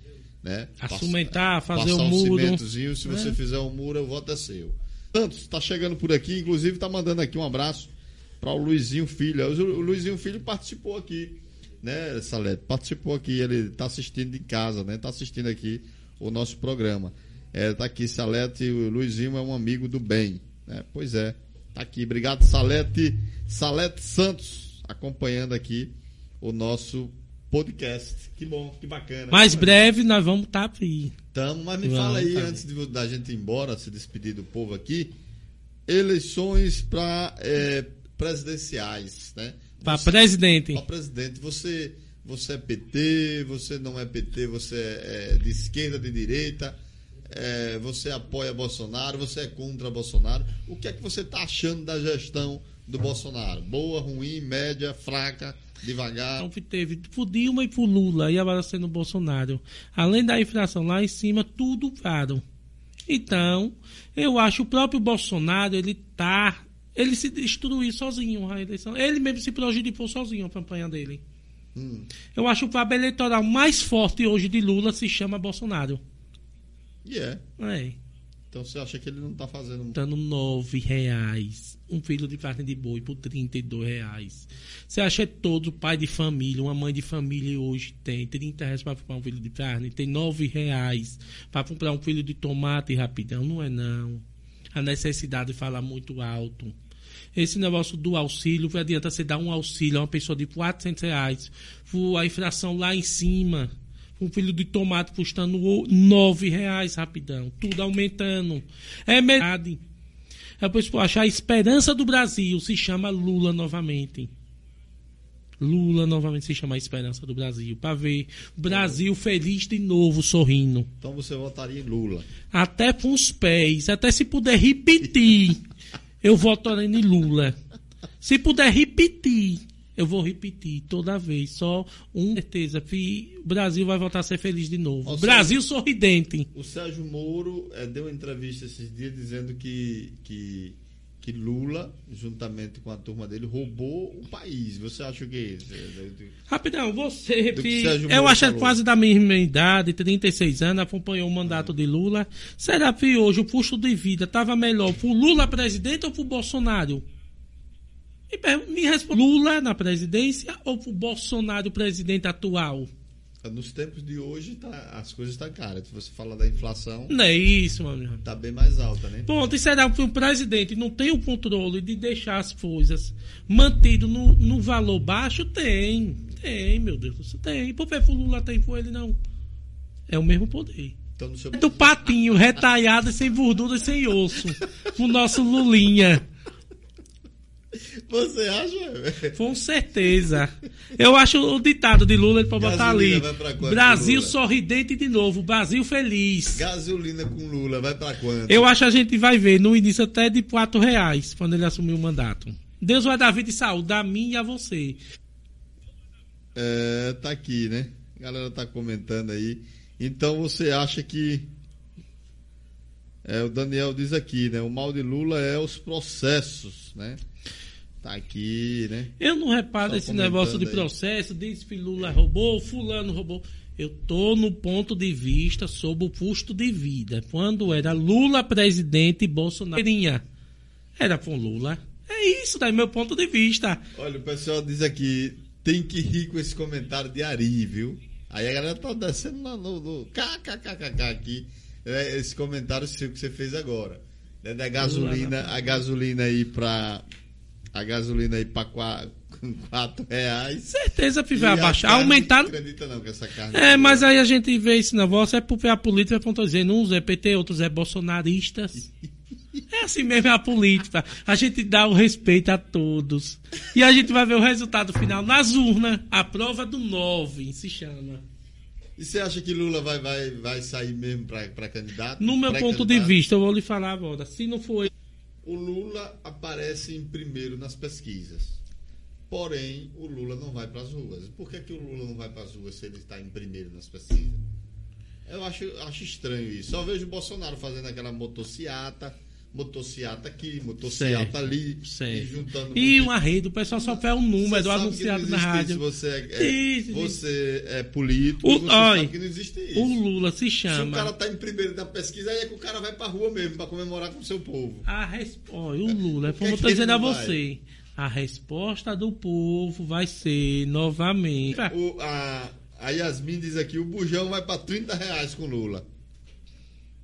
Speaker 1: né?
Speaker 2: Assumentar, fazer o um muro.
Speaker 1: cimentozinho, se você é. fizer um muro, o voto é seu. Santos está chegando por aqui, inclusive está mandando aqui um abraço para o Luizinho Filho. O Luizinho Filho participou aqui, né, Salete? Participou aqui, ele está assistindo de casa, né? Está assistindo aqui o nosso programa. É, tá aqui, Salete, o Luizinho é um amigo do bem, né? Pois é, tá aqui. Obrigado, Salete, Salete Santos, acompanhando aqui o nosso podcast. Que bom, que bacana.
Speaker 2: Mais breve nós vamos estar tá
Speaker 1: aí. Tamo, mas me vamos, fala aí, tá antes de, da gente ir embora, se despedir do povo aqui, eleições para é, presidenciais, né?
Speaker 2: Para presidente.
Speaker 1: Para presidente. Você, você é PT, você não é PT, você é de esquerda, de direita, é, você apoia Bolsonaro, você é contra Bolsonaro. O que é que você está achando da gestão do Bolsonaro? Boa, ruim, média, fraca? Devagar.
Speaker 2: Então teve pro Dilma e pro Lula e agora sendo Bolsonaro. Além da inflação lá em cima, tudo caro. Então, eu acho o próprio Bolsonaro, ele tá. Ele se destruiu sozinho a eleição. Ele mesmo se prejudicou sozinho a campanha dele. Hum. Eu acho que o cabo eleitoral mais forte hoje de Lula se chama Bolsonaro.
Speaker 1: E yeah.
Speaker 2: é.
Speaker 1: É. Então você acha que ele não está fazendo.
Speaker 2: Dando nove reais. Um filho de carne de boi por 32 reais. Você acha que todo pai de família, uma mãe de família hoje tem 30 reais para comprar um filho de carne? Tem nove reais para comprar um filho de tomate rapidão? Não é não. A necessidade fala muito alto. Esse negócio do auxílio, adianta você dar um auxílio a uma pessoa de 400 reais, a inflação lá em cima um filho de tomate custando nove reais rapidão, tudo aumentando. É metade. Depois, por achar a esperança do Brasil se chama Lula novamente. Lula novamente se chama a esperança do Brasil. Para ver o Brasil feliz de novo, sorrindo.
Speaker 1: Então você votaria em Lula?
Speaker 2: Até com os pés. Até se puder repetir, eu votaria em Lula. Se puder repetir, eu vou repetir toda vez, só uma certeza, que o Brasil vai voltar a ser feliz de novo. Ou Brasil seja, sorridente.
Speaker 1: O Sérgio Moro é, deu uma entrevista esses dias dizendo que, que, que Lula, juntamente com a turma dele, roubou o país. Você acha o que é isso?
Speaker 2: Rapidão, você, eu acho falou. quase da mesma idade, 36 anos, acompanhou o mandato de Lula. Será que hoje o custo de vida estava melhor para o Lula presidente ou para o Bolsonaro? Me responde, Lula na presidência ou pro Bolsonaro presidente atual?
Speaker 1: Nos tempos de hoje, tá, as coisas estão tá caras. Se você fala da inflação.
Speaker 2: Não é isso, mano.
Speaker 1: Tá bem mais alta, né?
Speaker 2: Ponto. E será que o presidente não tem o controle de deixar as coisas mantido no, no valor baixo? Tem. Tem, meu Deus. Você tem. Por que o Lula tem com ele, não? É o mesmo poder. Então, no seu... Do patinho, retalhado, sem gordura e sem osso. o nosso Lulinha.
Speaker 1: Você acha?
Speaker 2: Com certeza. Eu acho o ditado de Lula para botar ali. Brasil sorridente de novo, Brasil feliz.
Speaker 1: Gasolina com Lula, vai para quanto?
Speaker 2: Eu acho que a gente vai ver no início até de 4 reais, quando ele assumir o mandato. Deus vai dar vida e saúde a mim e a você.
Speaker 1: É, tá aqui, né? A galera tá comentando aí. Então você acha que. É, o Daniel diz aqui, né? O mal de Lula é os processos, né? Tá aqui, né?
Speaker 2: Eu não reparo Só esse negócio de processo, diz que Lula roubou, fulano roubou. Eu tô no ponto de vista sobre o custo de vida. Quando era Lula presidente e Bolsonaro era com Lula. É isso, daí meu ponto de vista.
Speaker 1: Olha, o pessoal diz aqui, tem que rir com esse comentário de Ari, viu? Aí a galera tá descendo no, no, no kkkk aqui, é, esse comentário seu que você fez agora. né, da gasolina, a gasolina aí pra. A gasolina aí pra 4, reais.
Speaker 2: Certeza que vai abaixar. Aumentar. Não acredita não que essa carne. É, mas aí a gente vê esse negócio, é porque a política, como tô dizendo, uns é PT, outros é bolsonaristas. É assim mesmo é a política. A gente dá o respeito a todos. E a gente vai ver o resultado final nas urnas. A prova do 9 se chama.
Speaker 1: E você acha que Lula vai, vai, vai sair mesmo para candidato?
Speaker 2: No meu ponto de vista, eu vou lhe falar agora. Se não for.
Speaker 1: O Lula aparece em primeiro nas pesquisas. Porém, o Lula não vai para as ruas. Por que, que o Lula não vai para as ruas se ele está em primeiro nas pesquisas? Eu acho, acho estranho isso. Só vejo o Bolsonaro fazendo aquela motociata motociata aqui, motociata ali,
Speaker 2: certo. e juntando. E uma rede, o pessoal só pega um número anunciado na rádio.
Speaker 1: Você é, é você é político,
Speaker 2: o, você sabe que não existe isso. O Lula se chama. Se o
Speaker 1: cara tá em primeiro na pesquisa, aí é que o cara vai pra rua mesmo, pra comemorar com o seu povo.
Speaker 2: A resp... o Lula, é como eu tô dizendo a você. A resposta do povo vai ser novamente.
Speaker 1: O, a, a Yasmin diz aqui: o bujão vai para 30 reais com Lula.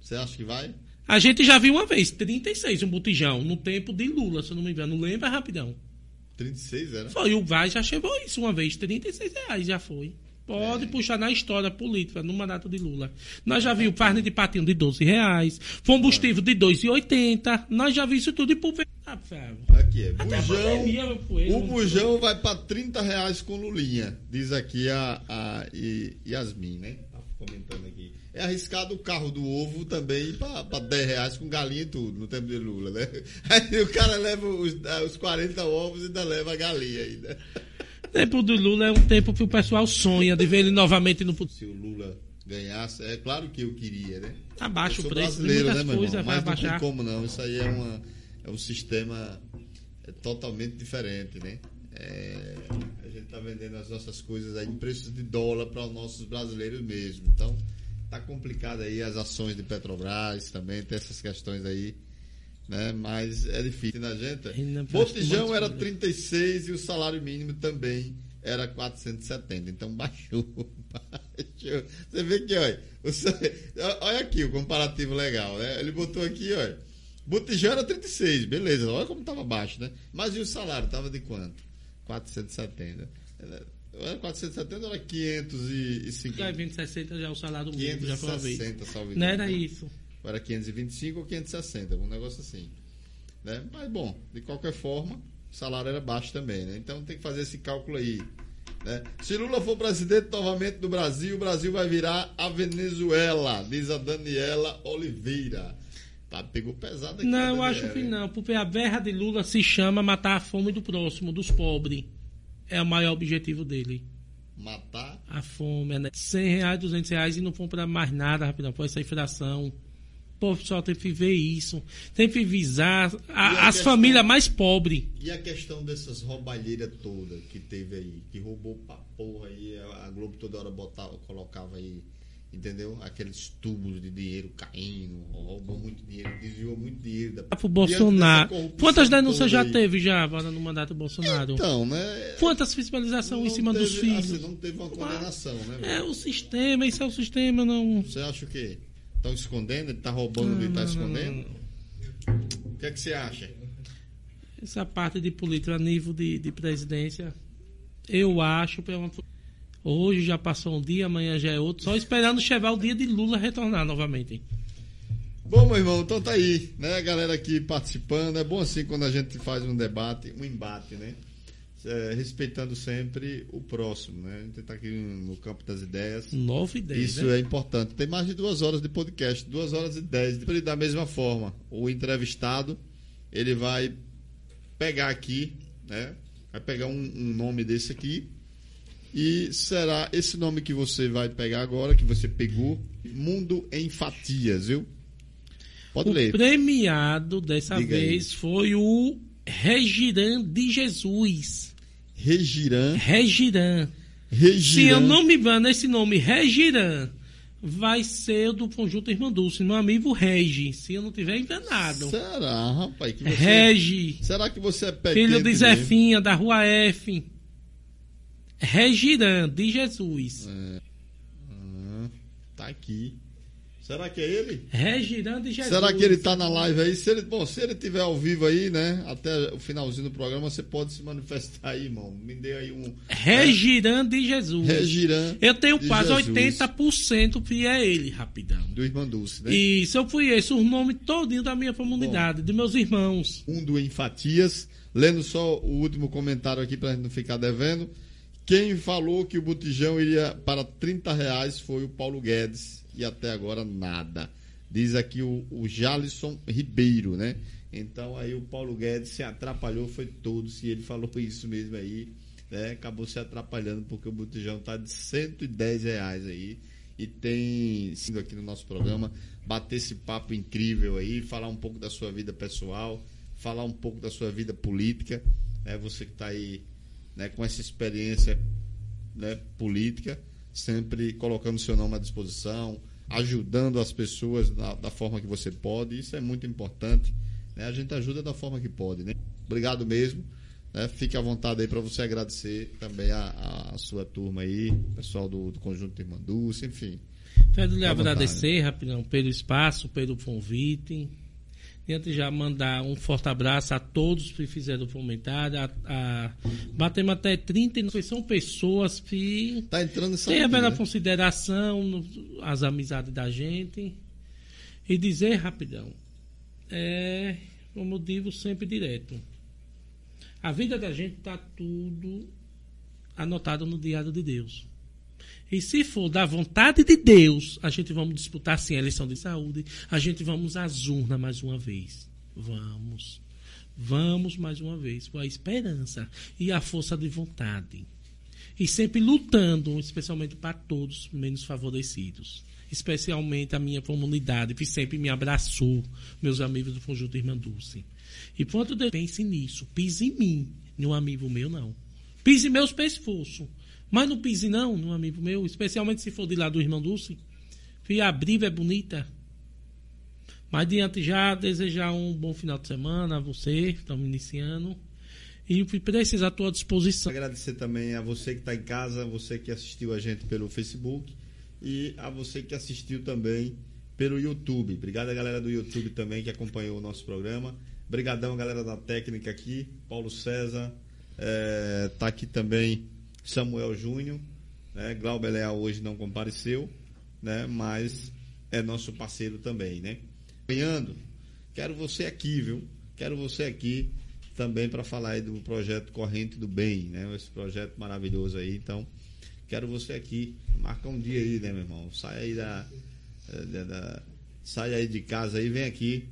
Speaker 1: Você acha que vai?
Speaker 2: A gente já viu uma vez, 36, um botijão, no tempo de Lula, se eu não me engano. Lembra rapidão?
Speaker 1: 36 era?
Speaker 2: Foi, o Vaz já chegou isso uma vez, 36 reais já foi. Pode é. puxar na história política, no mandato de Lula. Nós já vimos carne de patinho de 12 reais, combustível de 2,80. Nós já vimos isso tudo e por
Speaker 1: ah, Aqui é. Bujão, o bujão vai para 30 reais com Lulinha. Diz aqui a, a Yasmin, né? Tá comentando aqui é arriscado o carro do ovo também para 10 reais com galinha e tudo, no tempo de Lula, né? Aí o cara leva os, ah, os 40 ovos e ainda leva a galinha ainda.
Speaker 2: O tempo do Lula é um tempo que o pessoal sonha de ver ele novamente no
Speaker 1: Se o Lula ganhasse, é claro que eu queria, né?
Speaker 2: Abaixa o preço
Speaker 1: brasileiro, né, meu irmão? Mas não tem como não, isso aí é, uma, é um sistema é totalmente diferente, né? É, a gente está vendendo as nossas coisas aí em preços de dólar para os nossos brasileiros mesmo. Então, tá complicado aí as ações de Petrobras também, tem essas questões aí, né? Mas é difícil, né, gente? Botijão era 36 e o salário mínimo também era 470, então baixou, baixou. Você vê que, olha, olha aqui o comparativo legal, né? Ele botou aqui, olha, Botijão era 36, beleza, olha como tava baixo, né? Mas e o salário, tava de quanto? 470. 470 era 550.
Speaker 2: Já 2060 já é o salário
Speaker 1: mínimo, já foi uma vez.
Speaker 2: Não era isso.
Speaker 1: Era 525 ou 560, um negócio assim. Né? Mas bom, de qualquer forma, o salário era baixo também, né? Então tem que fazer esse cálculo aí. Né? Se Lula for presidente novamente do Brasil, o Brasil vai virar a Venezuela, diz a Daniela Oliveira. Tá, pegou pesado aqui.
Speaker 2: Não, eu acho que não, porque a guerra de Lula se chama matar a fome do próximo, dos pobres é o maior objetivo dele.
Speaker 1: Matar?
Speaker 2: A fome, né? 100 reais, 200 reais e não compra mais nada, rapidão. Foi essa inflação. O povo só tem que ver isso. Tem que visar a, as questão, famílias mais pobres.
Speaker 1: E a questão dessas roubalheiras todas que teve aí, que roubou pra porra aí, a Globo toda hora botava, colocava aí entendeu? Aqueles tubos de dinheiro caindo, roubou muito dinheiro, desviou muito dinheiro da
Speaker 2: o Bolsonaro. Quantas denúncias já teve já agora no mandato do Bolsonaro?
Speaker 1: Então, né?
Speaker 2: Quantas fiscalizações em cima
Speaker 1: teve,
Speaker 2: dos filhos?
Speaker 1: Assim, não teve uma condenação, né?
Speaker 2: É o sistema, isso é o sistema, não.
Speaker 1: Você acha o quê? Estão escondendo? Ele está roubando e está escondendo? O que é que você acha?
Speaker 2: Essa parte de política a nível de, de presidência, eu acho que é uma Hoje já passou um dia, amanhã já é outro, só esperando chegar o dia de Lula retornar novamente.
Speaker 1: Bom, meu irmão, então tá aí, né? A galera aqui participando. É bom assim quando a gente faz um debate, um embate, né? É, respeitando sempre o próximo, né? A gente tá aqui no campo das ideias.
Speaker 2: Nove ideias.
Speaker 1: Isso
Speaker 2: né?
Speaker 1: é importante. Tem mais de duas horas de podcast, duas horas e dez. Da mesma forma, o entrevistado ele vai pegar aqui, né? Vai pegar um, um nome desse aqui e será esse nome que você vai pegar agora, que você pegou, Mundo em Fatias, viu?
Speaker 2: Pode o ler. O premiado dessa Diga vez aí. foi o Regiran de Jesus.
Speaker 1: Regiran?
Speaker 2: Regiran. Regiran. Se eu não me engano, esse nome Regiran vai ser do conjunto Irmã Dulce, meu amigo Regi, se eu não tiver enganado.
Speaker 1: Será, rapaz?
Speaker 2: Que você... Regi.
Speaker 1: Será que você é
Speaker 2: Filho de Zefinha, da Rua F. Regiran de Jesus. É.
Speaker 1: Ah, tá aqui. Será que é ele?
Speaker 2: Regirando e Jesus.
Speaker 1: Será que ele tá na live aí? Se ele, bom, se ele tiver ao vivo aí, né? Até o finalzinho do programa, você pode se manifestar aí, irmão. Me dê aí um.
Speaker 2: Regirando e Jesus.
Speaker 1: Regirando.
Speaker 2: Eu tenho
Speaker 1: de
Speaker 2: quase
Speaker 1: Jesus.
Speaker 2: 80% que é ele, rapidão.
Speaker 1: Do irmão Dulce, né?
Speaker 2: Isso, eu fui esse, o nome todinho da minha comunidade, dos meus irmãos.
Speaker 1: um do Enfatias. Lendo só o último comentário aqui pra gente não ficar devendo. Quem falou que o botijão iria para 30 reais foi o Paulo Guedes. E até agora nada. Diz aqui o, o Jalisson Ribeiro, né? Então aí o Paulo Guedes se atrapalhou, foi todo. Se ele falou isso mesmo aí, né? Acabou se atrapalhando porque o botijão tá de 110 reais aí. E tem sido aqui no nosso programa bater esse papo incrível aí, falar um pouco da sua vida pessoal, falar um pouco da sua vida política. É você que está aí né, com essa experiência né, política, sempre colocando seu nome à disposição, ajudando as pessoas da, da forma que você pode. Isso é muito importante. Né? A gente ajuda da forma que pode. Né? Obrigado mesmo. Né? Fique à vontade aí para você agradecer também a, a sua turma aí, pessoal do, do Conjunto Dulce, enfim.
Speaker 2: Quero lhe agradecer, rapidão, pelo espaço, pelo convite. Antes já mandar um forte abraço a todos que fizeram o comentário. A, a, batemos até 30, são pessoas que
Speaker 1: Tá entrando
Speaker 2: têm a bela
Speaker 1: né?
Speaker 2: consideração, no- as amizades da gente. E dizer, rapidão, é, como eu digo sempre direto, a vida da gente está tudo anotado no diário de Deus. E se for da vontade de Deus, a gente vamos disputar sim a eleição de saúde, a gente vamos às urnas mais uma vez. Vamos. Vamos mais uma vez com a esperança e a força de vontade. E sempre lutando, especialmente para todos menos favorecidos. Especialmente a minha comunidade, que sempre me abraçou, meus amigos do Conjunto Irmã Dulce. E quando Deus pense nisso, pise em mim, num amigo meu, não. Pise em meus pescoços. Mas não pise não, num amigo meu, especialmente se for de lá do Irmão Dulce. Que a briga é bonita. Mas diante já, desejar um bom final de semana a você, estamos iniciando. E precisar à tua disposição.
Speaker 1: Agradecer também a você que está em casa, você que assistiu a gente pelo Facebook e a você que assistiu também pelo YouTube. Obrigado a galera do YouTube também que acompanhou o nosso programa. Obrigadão, galera da técnica aqui, Paulo César, tá aqui também Samuel Júnior, né? Glauber Leal hoje não compareceu, né? Mas é nosso parceiro também, né? Acompanhando, quero você aqui, viu? Quero você aqui também para falar aí do projeto Corrente do Bem, né? Esse projeto maravilhoso aí. Então, quero você aqui. Marca um dia aí, né, meu irmão? Sai aí da, da- da- sai aí de casa aí, vem aqui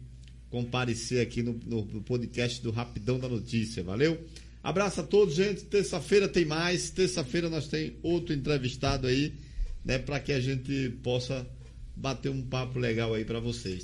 Speaker 1: comparecer aqui no- no podcast do Rapidão da Notícia, valeu? Abraço a todos, gente. Terça-feira tem mais. Terça-feira nós tem outro entrevistado aí, né, para que a gente possa bater um papo legal aí para vocês.